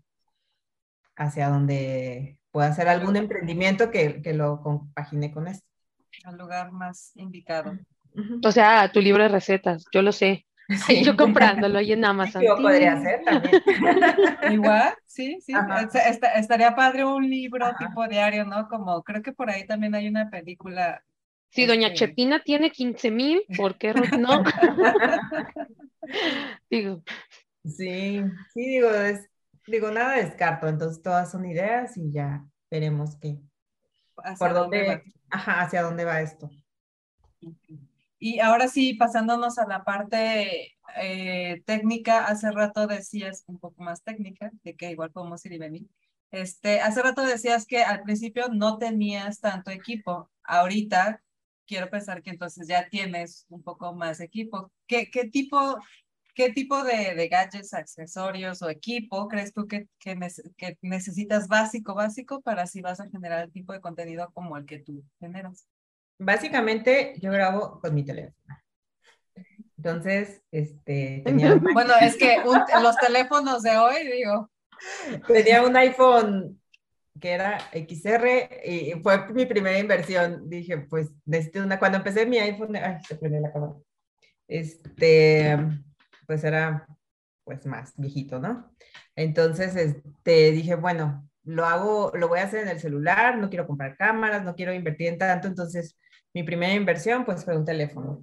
Speaker 3: hacia donde pueda hacer algún emprendimiento que, que lo compagine con esto.
Speaker 1: Al lugar más indicado.
Speaker 2: O sea, tu libro de recetas, yo lo sé. [laughs] [laughs] Yo comprándolo ahí en Amazon.
Speaker 3: Yo podría hacer también. [laughs]
Speaker 1: Igual, sí, sí. estaría padre un libro tipo diario, ¿no? Como creo que por ahí también hay una película.
Speaker 2: Si Doña este Chepina tiene 15 mil, ¿por qué no?
Speaker 3: digo. Sí, sí, digo, es, digo, nada descarto, entonces todas son ideas y ya veremos qué. ¿Por dónde, ajá, hacia dónde va esto?
Speaker 1: Y ahora sí, pasándonos a la parte eh, técnica, hace rato decías, un poco más técnica, de que igual podemos ir y venir. Este, hace rato decías que al principio no tenías tanto equipo. Ahorita quiero pensar que entonces ya tienes un poco más equipo. ¿Qué, tipo, qué tipo de, gadgets, accesorios o equipo crees tú que necesitas básico, básico para si vas a generar el tipo de contenido como el que tú generas?
Speaker 3: Básicamente yo grabo con mi teléfono. Entonces, este, tenía [laughs]
Speaker 1: Bueno, es que los teléfonos de hoy, digo.
Speaker 3: Tenía un iPhone que era XR y fue mi primera inversión. Dije, pues, necesito una. Cuando empecé mi iPhone, ay, se prendió la cámara. Este, pues era, pues, más viejito, ¿no? Entonces, este, dije, bueno, lo hago, lo voy a hacer en el celular, no quiero comprar cámaras, no quiero invertir en tanto, entonces mi primera inversión pues fue un teléfono.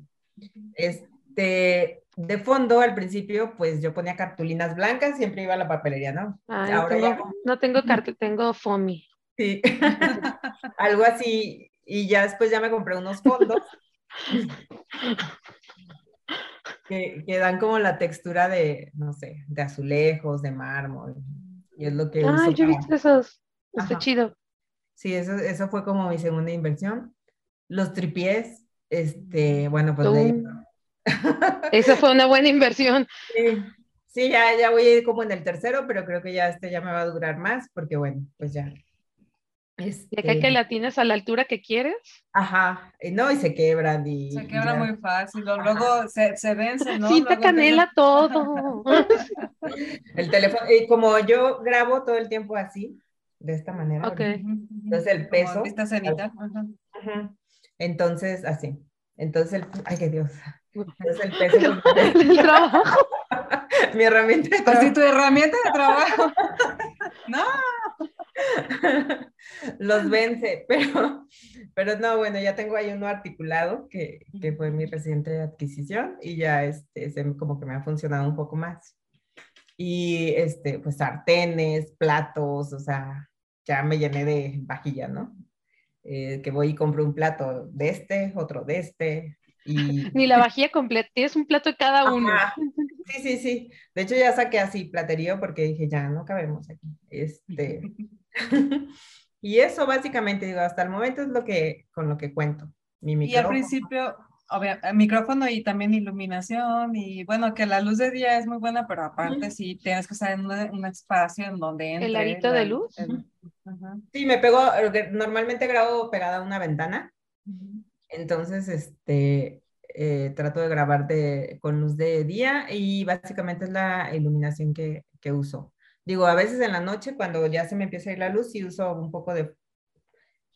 Speaker 3: Este, de fondo al principio pues yo ponía cartulinas blancas, siempre iba a la papelería, ¿no?
Speaker 2: Ahora tengo, No tengo cartel, tengo FOMI.
Speaker 3: Sí, [laughs] algo así. Y ya después ya me compré unos fondos [laughs] que, que, dan como la textura de, no sé, de azulejos, de mármol. Y es lo que...
Speaker 2: Ah, yo he visto esos. Está chido.
Speaker 3: Sí, eso, eso fue como mi segunda inversión. Los tripiés, este, bueno, pues [laughs]
Speaker 2: Esa fue una buena inversión.
Speaker 3: Sí, sí, ya, ya voy a ir como en el tercero, pero creo que ya este ya me va a durar más, porque bueno, pues ya.
Speaker 2: Este... ¿De que la tienes a la altura que quieres?
Speaker 3: Ajá, no, y se quebran y...
Speaker 1: Se quebra muy fácil, luego se, se vence, ¿no?
Speaker 2: Cinta canela todo. [laughs]
Speaker 3: el teléfono, y como yo grabo todo el tiempo así, de esta manera.
Speaker 2: Ok.
Speaker 3: Entonces el peso...
Speaker 1: Esta cenita.
Speaker 3: Ajá. Entonces, así. Entonces, el, ay, qué Dios. Entonces, el peso.
Speaker 2: el trabajo. [laughs]
Speaker 3: Mi herramienta
Speaker 1: de trabajo. Pues tu herramienta de trabajo. [laughs] no.
Speaker 3: Los vence, pero, pero no, bueno, ya tengo ahí uno articulado que, que fue mi reciente adquisición y ya este, como que me ha funcionado un poco más. Y este, pues sartenes, platos, o sea, ya me llené de vajilla, ¿no? Eh, que voy y compro un plato de este, otro de este. Y...
Speaker 2: Ni la vajilla completa, tienes un plato de cada uno.
Speaker 3: Sí, sí, sí. De hecho ya saqué así platerío porque dije, ya no cabemos aquí. Este... [laughs] y eso básicamente, digo, hasta el momento es lo que, con lo que cuento.
Speaker 1: Mi Y al principio, obvio, micrófono y también iluminación y bueno, que la luz de día es muy buena, pero aparte sí tienes que estar en un, espacio en donde
Speaker 2: entre... ¿El arito de luz?
Speaker 3: Sí, me pego, normalmente grabo pegada a una ventana, entonces este, eh, trato de grabar de, con luz de día y básicamente es la iluminación que, que uso. Digo, a veces en la noche cuando ya se me empieza a ir la luz, sí uso un poco de,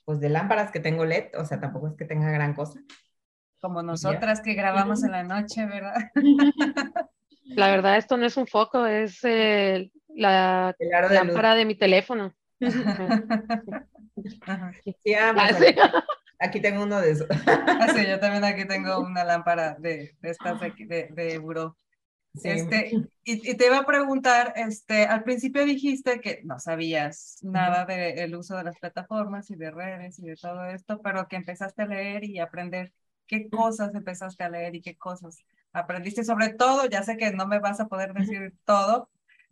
Speaker 3: pues de lámparas que tengo LED, o sea, tampoco es que tenga gran cosa.
Speaker 1: Como nosotras que grabamos en la noche, ¿verdad? [laughs]
Speaker 2: La verdad, esto no es un foco, es eh, la lámpara de mi teléfono.
Speaker 3: Sí, ah, pues, ah, aquí, tengo uno de esos.
Speaker 1: Ah, sí, yo también aquí tengo una lámpara de, de estas de, de, de buró. Este, y, te iba a preguntar, este, al principio dijiste que no sabías nada del uso de las plataformas y de redes y de todo esto, pero que empezaste a leer y aprender qué cosas empezaste a leer y qué cosas aprendiste sobre todo. Ya sé que no me vas a poder decir todo,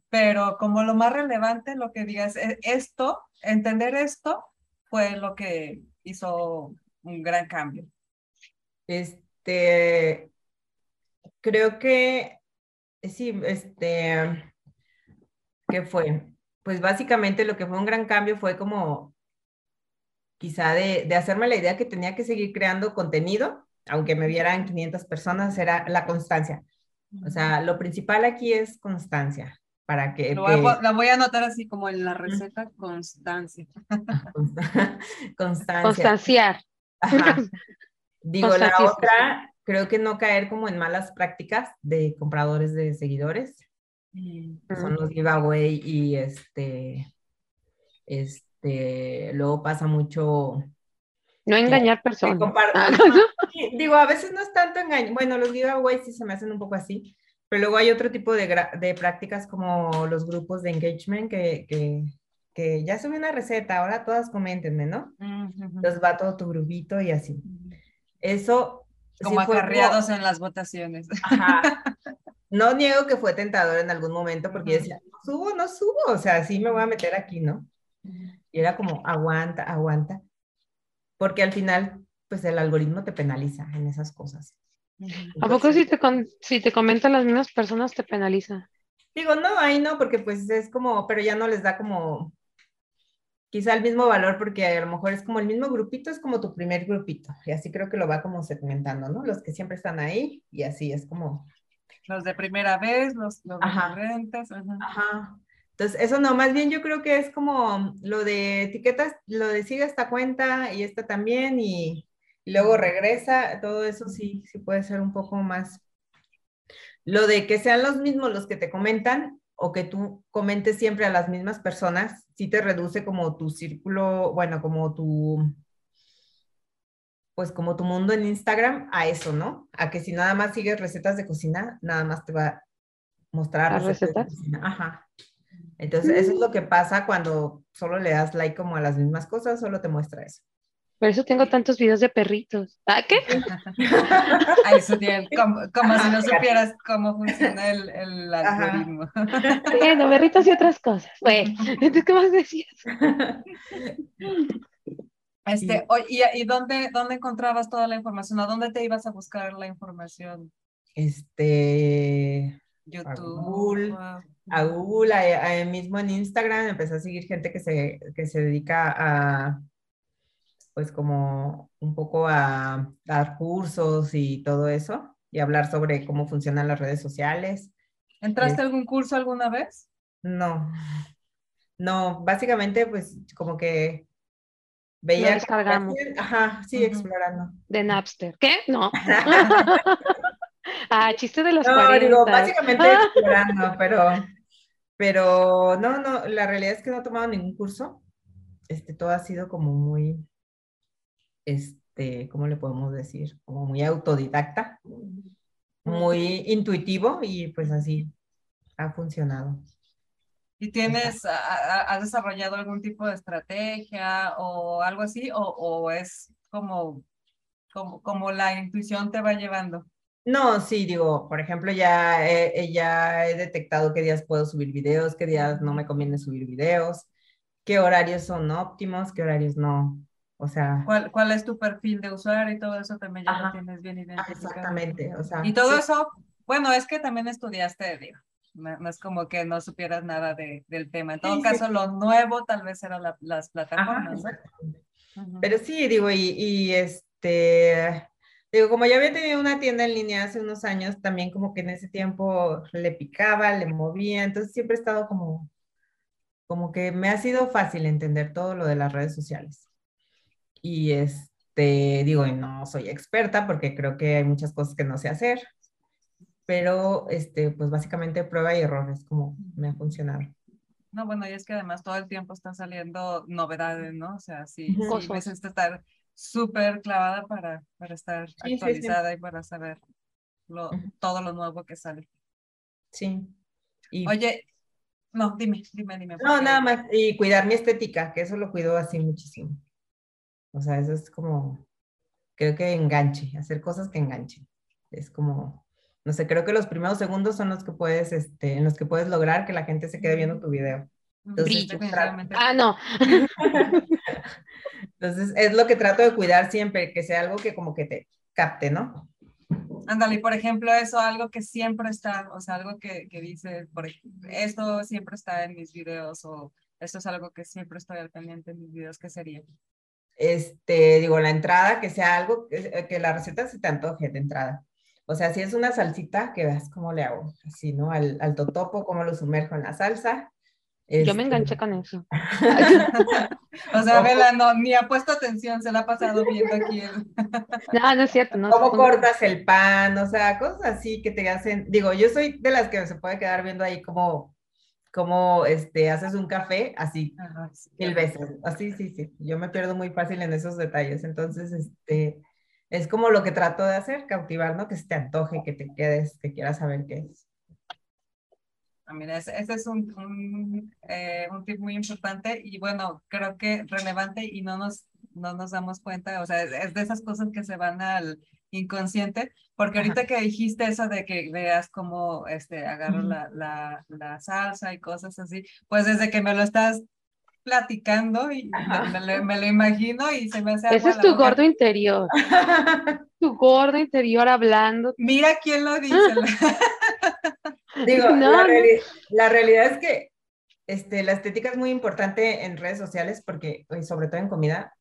Speaker 1: pero como lo más relevante, lo que digas, e, esto, entender esto fue lo que hizo un gran cambio.
Speaker 3: Este, creo que sí, este, ¿qué fue? Pues básicamente lo que fue un gran cambio fue como quizá de, de hacerme la idea que tenía que seguir creando contenido, aunque me vieran 500 personas, era la constancia. O sea, lo principal aquí es constancia para que...
Speaker 1: La voy a anotar así como en la receta, constancia. [laughs]
Speaker 3: Constancia.
Speaker 2: Constanciar. [laughs]
Speaker 3: Digo, la otra, creo que no caer como en malas prácticas de compradores de seguidores. Mm. Son los giveaway y este, este, luego pasa mucho...
Speaker 2: No engañar personas. Ah, [laughs]
Speaker 3: digo, a veces no es tanto engaño. Bueno, los giveaways sí se me hacen un poco así, pero luego hay otro tipo de, de prácticas como los grupos de engagement que, que, que, ya subí una receta, ahora todas coméntenme, ¿no? Entonces va todo tu grupito y así. Eso...
Speaker 1: Como acarreados en las votaciones. Ajá. [laughs]
Speaker 3: No niego que fue tentador en algún momento porque yo decía, no subo, no subo, o sea, sí me voy a meter aquí, ¿no? Y era como, aguanta, aguanta. Porque al final, pues el algoritmo te penaliza en esas cosas.
Speaker 2: ¿A poco si te, si te comentan las mismas personas te penaliza?
Speaker 3: Digo, no, ahí no, porque pues es como, pero ya no les da como quizá el mismo valor porque a lo mejor es como el mismo grupito, es como tu primer grupito. Y así creo que lo va como segmentando, ¿no? Los que siempre están ahí y así es como...
Speaker 1: Los de primera vez, los, los Ajá.
Speaker 3: Ajá. Entonces, eso no, más bien yo creo que es como lo de etiquetas, lo de sigue esta cuenta y esta también y, luego regresa, todo eso sí, sí puede ser un poco más. Lo de que sean los mismos los que te comentan o que tú comentes siempre a las mismas personas, sí te reduce como tu círculo, bueno, como tu, pues como tu mundo en Instagram a eso, ¿no? A que si nada más sigues recetas de cocina, nada más te va a mostrar
Speaker 2: recetas.
Speaker 3: Ajá. Entonces, eso es lo que pasa cuando solo le das like como a las mismas cosas, solo te muestra eso.
Speaker 2: Por eso tengo tantos videos de perritos. ¿Ah, qué? [laughs]
Speaker 1: Ay, como, como si no supieras cómo funciona el, el algoritmo.
Speaker 2: Bueno, perritos y otras cosas. Bueno, entonces, ¿qué más decías?
Speaker 1: Este, ¿y, y dónde, dónde encontrabas toda la información? ¿A dónde te ibas a buscar la información?
Speaker 3: Este,
Speaker 1: YouTube.
Speaker 3: Google, a Google, mismo en Instagram, empecé a seguir gente que se, que se dedica a, pues como un poco a dar cursos y todo eso, y hablar sobre cómo funcionan las redes sociales.
Speaker 1: ¿Entraste a algún curso alguna vez?
Speaker 3: No, no, básicamente pues como que veía...
Speaker 2: descargamos.
Speaker 3: Ajá, sí, explorando.
Speaker 2: De Napster. ¿Qué? No. [laughs] ah, chiste de los
Speaker 3: no, digo, básicamente [laughs] explorando, pero pero no, no, la realidad es que no he tomado ningún curso. Este, todo ha sido como muy, este, ¿cómo le podemos decir? Como muy autodidacta, muy intuitivo y pues así ha funcionado.
Speaker 1: ¿Y tienes, has desarrollado algún tipo de estrategia o algo así? ¿O, o es como, como, como la intuición te va llevando?
Speaker 3: No, sí, digo, por ejemplo, ya he, ya he detectado qué días puedo subir videos, qué días no me conviene subir videos, qué horarios son óptimos, qué horarios no. O sea.
Speaker 1: ¿Cuál, cuál es tu perfil de usuario y todo eso también ya lo tienes bien identificado?
Speaker 3: Exactamente, o sea.
Speaker 1: Y todo eso, bueno, es que también estudiaste, digo, no, es como que no supieras nada de, del tema. En todo caso, lo nuevo tal vez eran las plataformas,
Speaker 3: Pero sí, digo, y, y este Digo, como ya había tenido una tienda en línea hace unos años, también como que en ese tiempo le picaba, le movía, entonces siempre he estado como, como que me ha sido fácil entender todo lo de las redes sociales. Y este, digo, no soy experta porque creo que hay muchas cosas que no sé hacer, pero este, pues básicamente prueba y errores como me ha funcionado.
Speaker 1: No, bueno, y es que además todo el tiempo están saliendo novedades, ¿no? O sea, sí, sí, sí estar súper clavada para, para estar actualizada y para saber lo, todo lo nuevo que sale.
Speaker 3: Sí.
Speaker 1: Oye, no, dime, dime, dime.
Speaker 3: No, nada más, y cuidar mi estética, que eso lo cuido así muchísimo. O sea, eso es como, creo que enganche, hacer cosas que enganchen. Es como, no sé, creo que los primeros segundos son los que puedes, este, en los que puedes lograr que la gente se quede viendo tu video.
Speaker 2: Entonces, ah, no. [laughs]
Speaker 3: Entonces, es lo que trato de cuidar siempre, que sea algo que como que te capte, ¿no?
Speaker 1: Ándale, por ejemplo, eso, algo que siempre está, o sea, algo que, que dice, por ejemplo, esto siempre está en mis videos o esto es algo que siempre estoy al pendiente en mis videos, ¿qué sería?
Speaker 3: Este, digo, la entrada, que sea algo, que, que la receta se te antoje de entrada. O sea, si es una salsita, que veas cómo le hago, así, ¿no? Al, al totopo, cómo lo sumerjo en la salsa.
Speaker 2: Yo me
Speaker 3: Este,
Speaker 2: enganché con eso. [laughs]
Speaker 1: O sea, Vela no, ni ha puesto atención, se la ha pasado viendo aquí. el- [laughs]
Speaker 2: No, no es cierto. No,
Speaker 3: cómo
Speaker 2: no-
Speaker 3: cortas el pan, o sea, cosas así que te hacen, digo, yo soy de las que se puede quedar viendo ahí como, como, este, haces un café, así,
Speaker 1: Ajá, sí.
Speaker 3: mil veces, así, sí, sí, yo me pierdo muy fácil en esos detalles, entonces, este, es como lo que trato de hacer, cautivar, ¿no? Que se te antoje, que te quedes, que quieras saber qué es.
Speaker 1: Ah, Mira, ese, ese es un, un, eh, un tip muy importante y bueno, creo que relevante y no nos, no nos damos cuenta, o sea, es, es de esas cosas que se van al inconsciente, porque
Speaker 3: Ajá.
Speaker 1: ahorita que dijiste eso de que veas cómo este, agarro la, la, la salsa y cosas así, pues desde que me lo estás platicando y me, lo, me lo imagino y se me hace
Speaker 2: Ese es tu
Speaker 1: boca.
Speaker 2: gordo interior. [laughs] Tu gordo interior hablando.
Speaker 1: Mira quién lo dice. [laughs]
Speaker 3: Digo,
Speaker 2: No,
Speaker 3: la, reali- la realidad es que este, la estética es muy importante en redes sociales porque, y sobre todo en comida,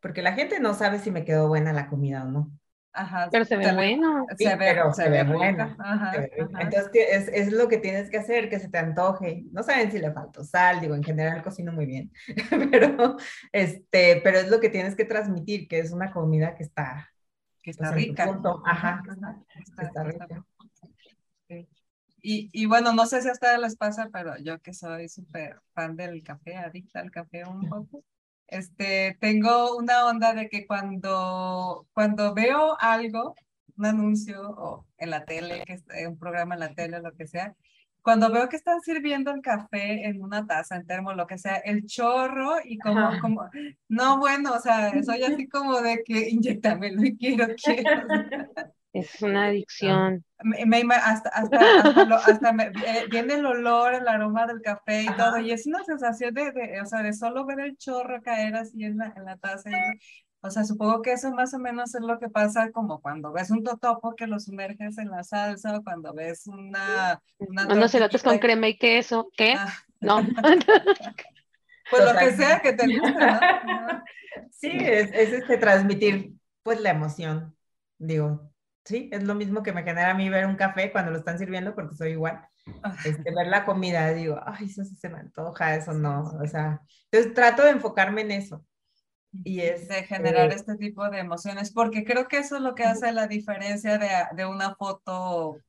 Speaker 3: porque la gente no sabe si me quedó buena la comida o no.
Speaker 1: Ajá,
Speaker 2: Pero se ve
Speaker 1: te-
Speaker 2: bueno.
Speaker 3: Sí,
Speaker 1: Se ve,
Speaker 3: pero
Speaker 1: se
Speaker 3: se ve
Speaker 1: ve
Speaker 3: buena,
Speaker 1: Ajá,
Speaker 3: Se ve rica.
Speaker 1: ajá.
Speaker 3: Entonces, es, es lo que tienes que hacer, que se te antoje. No saben si le faltó sal, digo, en general cocino muy bien, [laughs] pero, este, pero es lo que tienes que transmitir, que es una comida que está,
Speaker 1: que está
Speaker 3: pues, en tu
Speaker 1: rica.
Speaker 3: punto. Ajá, que
Speaker 1: está-
Speaker 3: está
Speaker 1: está-
Speaker 3: rica.
Speaker 1: Y, y bueno, no sé si a ustedes les pasa, pero yo que soy súper fan del café, adicta al café un poco, este, tengo una onda de que cuando, cuando veo algo, un anuncio o en la tele, que es eh, un programa en la tele, lo que sea, cuando veo que están sirviendo el café en una taza, en termo, lo que sea, el chorro y como,
Speaker 3: Ajá.
Speaker 1: como, no, bueno, o sea, soy así como de que inyectamelo y quiero, quiero. [laughs]
Speaker 2: Es una adicción.
Speaker 1: Me, me hasta, hasta, hasta, lo- hasta me- eh, viene el olor, el aroma del café y
Speaker 3: Ajá.
Speaker 1: todo, y es una sensación de, de, o sea, de solo ver el chorro caer así en la, en la taza. y- o sea, supongo que eso más o menos es lo que pasa como cuando ves un totopo que lo sumerges en la salsa o cuando ves una... una
Speaker 2: Unos elotes con crema y queso. ¿Qué?
Speaker 1: Ah,
Speaker 2: No. [laughs]
Speaker 1: pues lo que sea que te guste, ¿no? [laughs]
Speaker 3: Sí, es, es este transmitir pues la emoción. Digo, sí, es lo mismo que me genera a mí ver un café cuando lo están sirviendo porque soy igual. Este, ver la comida, digo, ay, eso sí se me antoja, eso no, o sea, entonces trato de enfocarme en eso. Y es
Speaker 1: de generar
Speaker 3: eh,
Speaker 1: este tipo de emociones, porque creo que eso es lo que hace la diferencia de, de una foto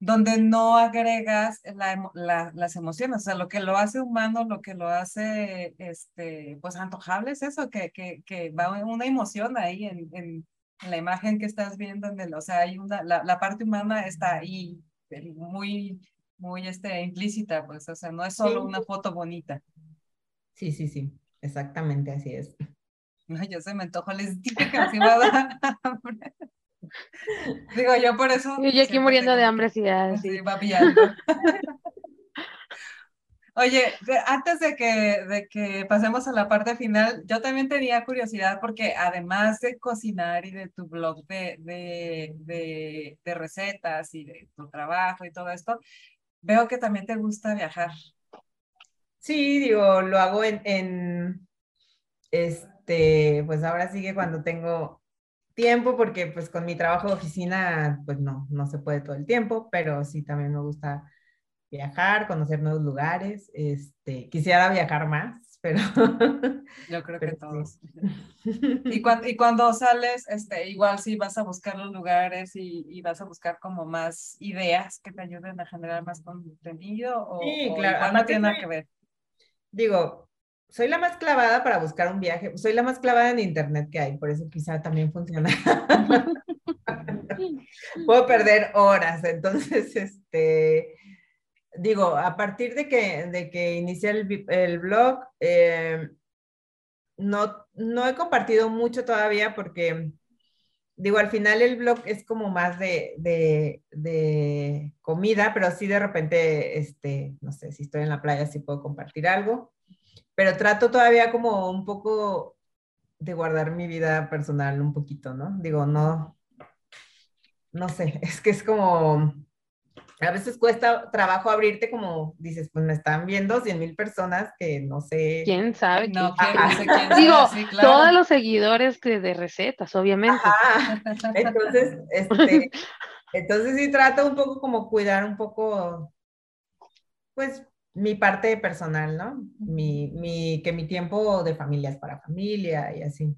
Speaker 1: donde no agregas la la- las emociones, o sea, lo que lo hace humano, lo que lo hace, este, pues, antojable es eso, que, que, que va una emoción ahí en, en la imagen que estás viendo, en el, o sea, hay una, la, la parte humana está ahí, muy, muy, este, implícita, pues, o sea, no es solo
Speaker 3: Sí.
Speaker 1: una foto bonita.
Speaker 3: Sí, sí, sí, exactamente así es.
Speaker 1: No, yo se me antojo, les dije que me iba a dar hambre. Digo, yo por eso.
Speaker 2: Y yo aquí muriendo de
Speaker 1: tengo-
Speaker 2: hambre, sí, ya,
Speaker 1: así,
Speaker 2: sí.
Speaker 1: babeando. [laughs] Oye, antes de que, de que pasemos a la parte final, yo también tenía curiosidad porque además de cocinar y de tu blog de, de, de, de recetas y de tu trabajo y todo esto, veo que también te gusta viajar.
Speaker 3: Sí, digo, lo hago en, en, este, pues ahora sí que cuando tengo tiempo, porque pues con mi trabajo de oficina, pues no, no se puede todo el tiempo, pero sí también me gusta viajar, conocer nuevos lugares, este, quisiera viajar más, pero... [laughs]
Speaker 1: Yo creo que
Speaker 3: pero sí.
Speaker 1: todos. Y cuando, y cuando sales, este, igual sí vas a buscar los lugares y, y vas a buscar como más ideas que te ayuden a generar más contenido o,
Speaker 3: Sí,
Speaker 1: o
Speaker 3: claro.
Speaker 1: igual no tiene nada que ver.
Speaker 3: Digo, soy la más clavada para buscar un viaje, soy la más clavada en internet que hay, por eso quizá también funciona. [laughs] [laughs] Puedo perder horas, entonces, este, digo, a partir de que, de que inicié el, el blog, eh, no, no he compartido mucho todavía porque, digo, al final el blog es como más de, de, de comida, pero sí de repente, este, no sé, si estoy en la playa sí puedo compartir algo, pero trato todavía como un poco de guardar mi vida personal un poquito, ¿no? Digo, no, no sé, [laughs] es que es como, a veces cuesta trabajo abrirte como, dices, pues me están viendo 100 mil personas que no sé.
Speaker 2: ¿Quién sabe?
Speaker 1: No,
Speaker 2: quién-
Speaker 1: no sé quién [laughs] sea,
Speaker 2: Digo,
Speaker 1: sí, claro.
Speaker 2: todos los seguidores que de recetas, obviamente.
Speaker 3: Ajá. Entonces, este, [laughs] Entonces sí trato un poco como cuidar un poco, pues, mi parte personal, ¿no? Mi, mi, que mi tiempo de familia es para familia y así.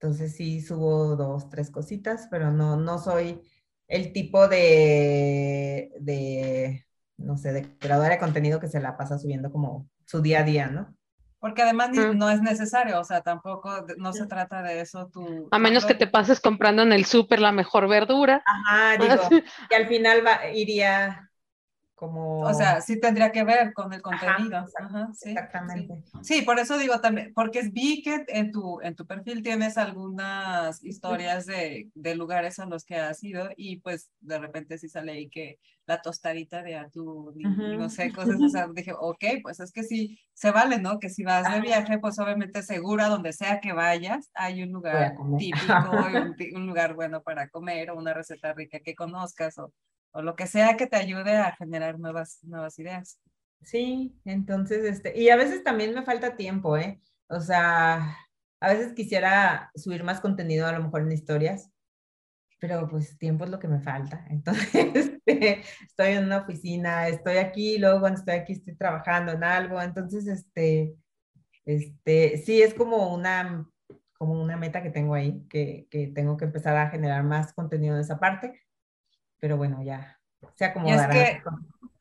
Speaker 3: Entonces sí subo dos, tres cositas, pero no, no soy el tipo de, de, no sé, de creadora de contenido que se la pasa subiendo como su día a día, ¿no?
Speaker 1: Porque además no es necesario, o sea, tampoco, no se trata de eso. Tu,
Speaker 2: a menos que te pases comprando en el súper la mejor verdura.
Speaker 3: Ajá, digo, [laughs] y al final va, iría como...
Speaker 1: O sea, sí tendría que ver con el contenido.
Speaker 3: sí, exactamente.
Speaker 1: Sí. por eso digo también, porque vi que en tu, en tu perfil tienes algunas historias de, de, lugares a los que has ido y pues de repente sí sale ahí que la tostadita de atún y no sé, cosas, o sea, dije, ok, pues es que sí, se vale, ¿no? Que si vas de viaje, pues obviamente segura, donde sea que vayas, hay un lugar típico, [laughs] un, un lugar bueno para comer o una receta rica que conozcas o o lo que sea que te ayude a generar nuevas, nuevas ideas.
Speaker 3: Sí, entonces, este, y a veces también me falta tiempo, ¿eh? O sea, a veces quisiera subir más contenido a lo mejor en historias, pero pues tiempo es lo que me falta. [laughs] Entonces, este, estoy en una oficina, estoy aquí, luego cuando estoy aquí estoy trabajando en algo, entonces, este, este, sí, es como una, como una meta que tengo ahí, que, que tengo que empezar a generar más contenido de esa parte pero bueno, ya se acomodará.
Speaker 1: Y es que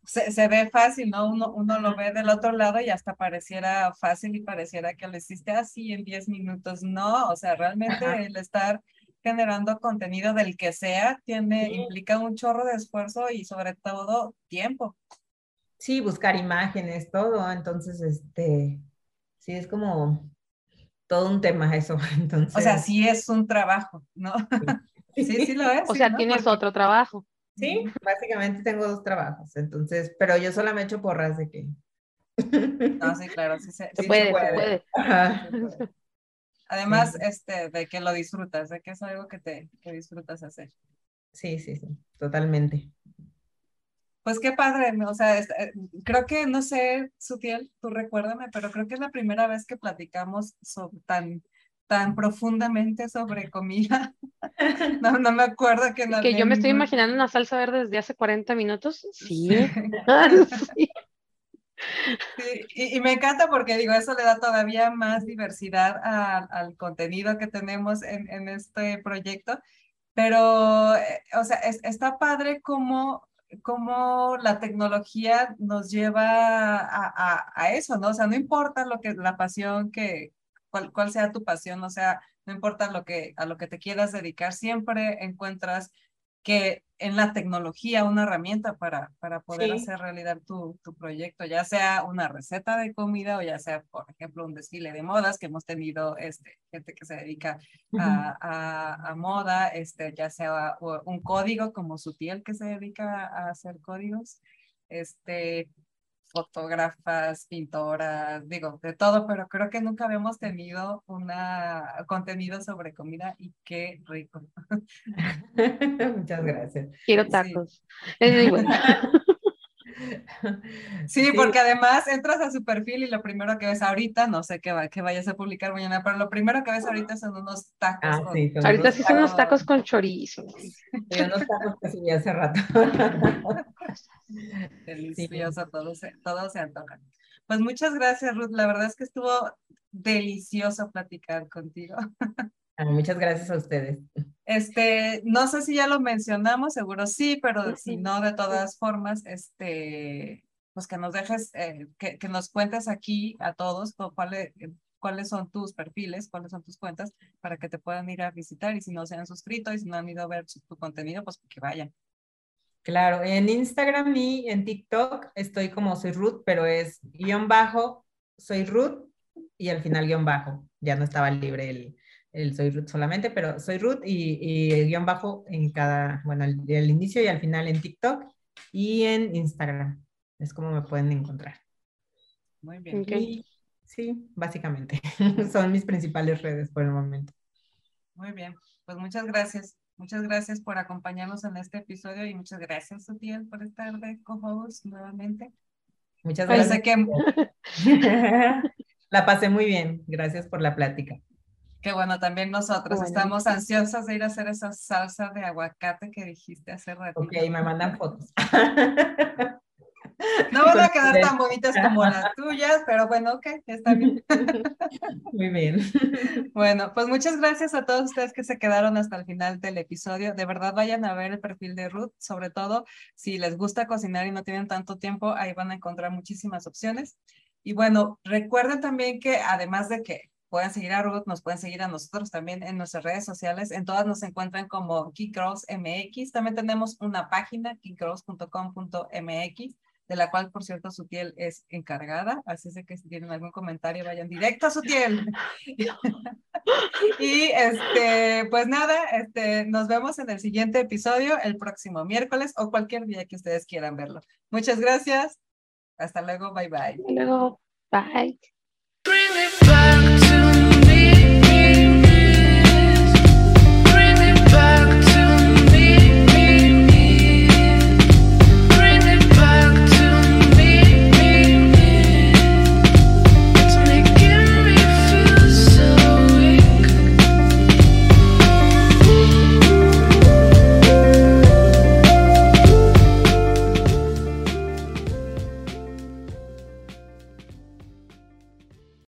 Speaker 1: se, se, ve fácil, ¿no? Uno, uno lo ve del otro lado y hasta pareciera fácil y pareciera que lo hiciste así en 10 minutos. No, o sea, realmente el estar generando contenido del que sea tiene, implica un chorro de esfuerzo y sobre todo tiempo.
Speaker 3: Sí, buscar imágenes, todo. Entonces, este, sí, es como todo un tema eso. Entonces... [laughs]
Speaker 1: O sea, sí es un trabajo, ¿no? Sí, sí lo es.
Speaker 2: O sea, tienes otro trabajo.
Speaker 3: Sí, básicamente tengo dos trabajos, entonces, pero yo solo me echo porras de que... [laughs]
Speaker 1: No, sí, claro, sí se,
Speaker 2: puede, puede.
Speaker 1: Además, este, de que lo disfrutas, de que es algo que te que disfrutas hacer.
Speaker 3: Sí, sí, sí, totalmente.
Speaker 1: Pues qué padre, o sea, eh, creo que, no sé, Sutiel, tú recuérdame, pero creo que es la primera vez que platicamos sobre tan tan profundamente sobre [laughs] comida. [laughs] No, no me acuerdo que
Speaker 2: Que yo me estoy imaginando una salsa verde desde hace 40 minutos. Sí.
Speaker 1: sí. [laughs] y, me encanta porque digo, eso le da todavía más diversidad al contenido que tenemos en, en, este proyecto. Pero, eh, o sea, está padre como cómo la tecnología nos lleva a, a, a, eso, ¿no? O sea, no importa lo que la pasión que, cuál, sea tu pasión, o sea, no importa lo que, a lo que te quieras dedicar, siempre encuentras que en la tecnología una herramienta para, para poder hacer realidad tu, tu, proyecto, ya sea una receta de comida o ya sea, por ejemplo, un desfile de modas, que hemos tenido este, gente que se dedica a, a, a, moda, este, ya sea un código como Sutiel que se dedica a hacer códigos, este, fotógrafas, pintoras, digo, de todo, pero creo que nunca habíamos tenido un contenido sobre comida y qué rico. [laughs] [laughs]
Speaker 3: Muchas gracias.
Speaker 2: Quiero tacos.
Speaker 1: Sí. [laughs] [laughs] porque además entras a su perfil y lo primero que ves ahorita, no sé qué, va, que vayas a publicar mañana, pero lo primero que ves ahorita son unos tacos.
Speaker 3: Ah, sí,
Speaker 2: ahorita sí son unos tacos con chorizo.
Speaker 3: Y unos tacos que subí hace rato. [laughs]
Speaker 1: Delicioso, todo se, todo se antoja. Pues muchas gracias, Ruth. La verdad es que estuvo delicioso platicar contigo. [laughs]
Speaker 3: Muchas gracias a ustedes.
Speaker 1: Este, no sé si ya lo mencionamos, seguro sí, pero si no, de todas formas, este, pues que nos dejes, eh, que, que, nos cuentes aquí a todos cuáles cuáles son tus perfiles, cuáles son tus cuentas, para que te puedan ir a visitar y si no se han suscrito y si no han ido a ver tu contenido, pues que vayan.
Speaker 3: Claro, en Instagram y en TikTok estoy como soy Ruth, pero es guion bajo, soy Ruth y al final guion bajo. Ya no estaba libre el, el soy Ruth solamente, pero soy Ruth y, y el guion bajo en cada, bueno, al, inicio y al final en TikTok y en Instagram. Es como me pueden encontrar.
Speaker 1: Muy bien.
Speaker 3: sí, básicamente. [laughs] Son mis principales redes por el momento.
Speaker 1: Muy bien. Pues muchas gracias. Muchas gracias por acompañarnos en este episodio y muchas gracias, Sutiel, por estar de co-host nuevamente.
Speaker 3: Muchas gracias. Que... [laughs] [laughs] la pasé muy bien. Gracias por la plática.
Speaker 1: Qué bueno, también nosotros estamos ansiosas de ir a hacer esa salsa de aguacate que dijiste hace rato.
Speaker 3: Ok, me mandan fotos. [laughs]
Speaker 1: No van a quedar tan bonitas como las tuyas, pero bueno, ok, está bien. [laughs]
Speaker 3: Muy bien. [laughs]
Speaker 1: Bueno, pues muchas gracias a todos ustedes que se quedaron hasta el final del episodio. De verdad, vayan a ver el perfil de Ruth, sobre todo si les gusta cocinar y no tienen tanto tiempo, ahí van a encontrar muchísimas opciones. Y bueno, recuerden también que además de que pueden seguir a Ruth, nos pueden seguir a nosotros también en nuestras redes sociales. En todas nos encuentran como Geek MX. También tenemos una página, geekgirls.com.mx de la cual, por cierto, Sutiel es encargada, así es que si tienen algún comentario, vayan directo a Sutiel. [laughs] y este, pues nada, este, nos vemos en el siguiente episodio, el próximo miércoles o cualquier día que ustedes quieran verlo. Muchas gracias. Hasta luego, bye bye.
Speaker 2: Hasta luego, bye.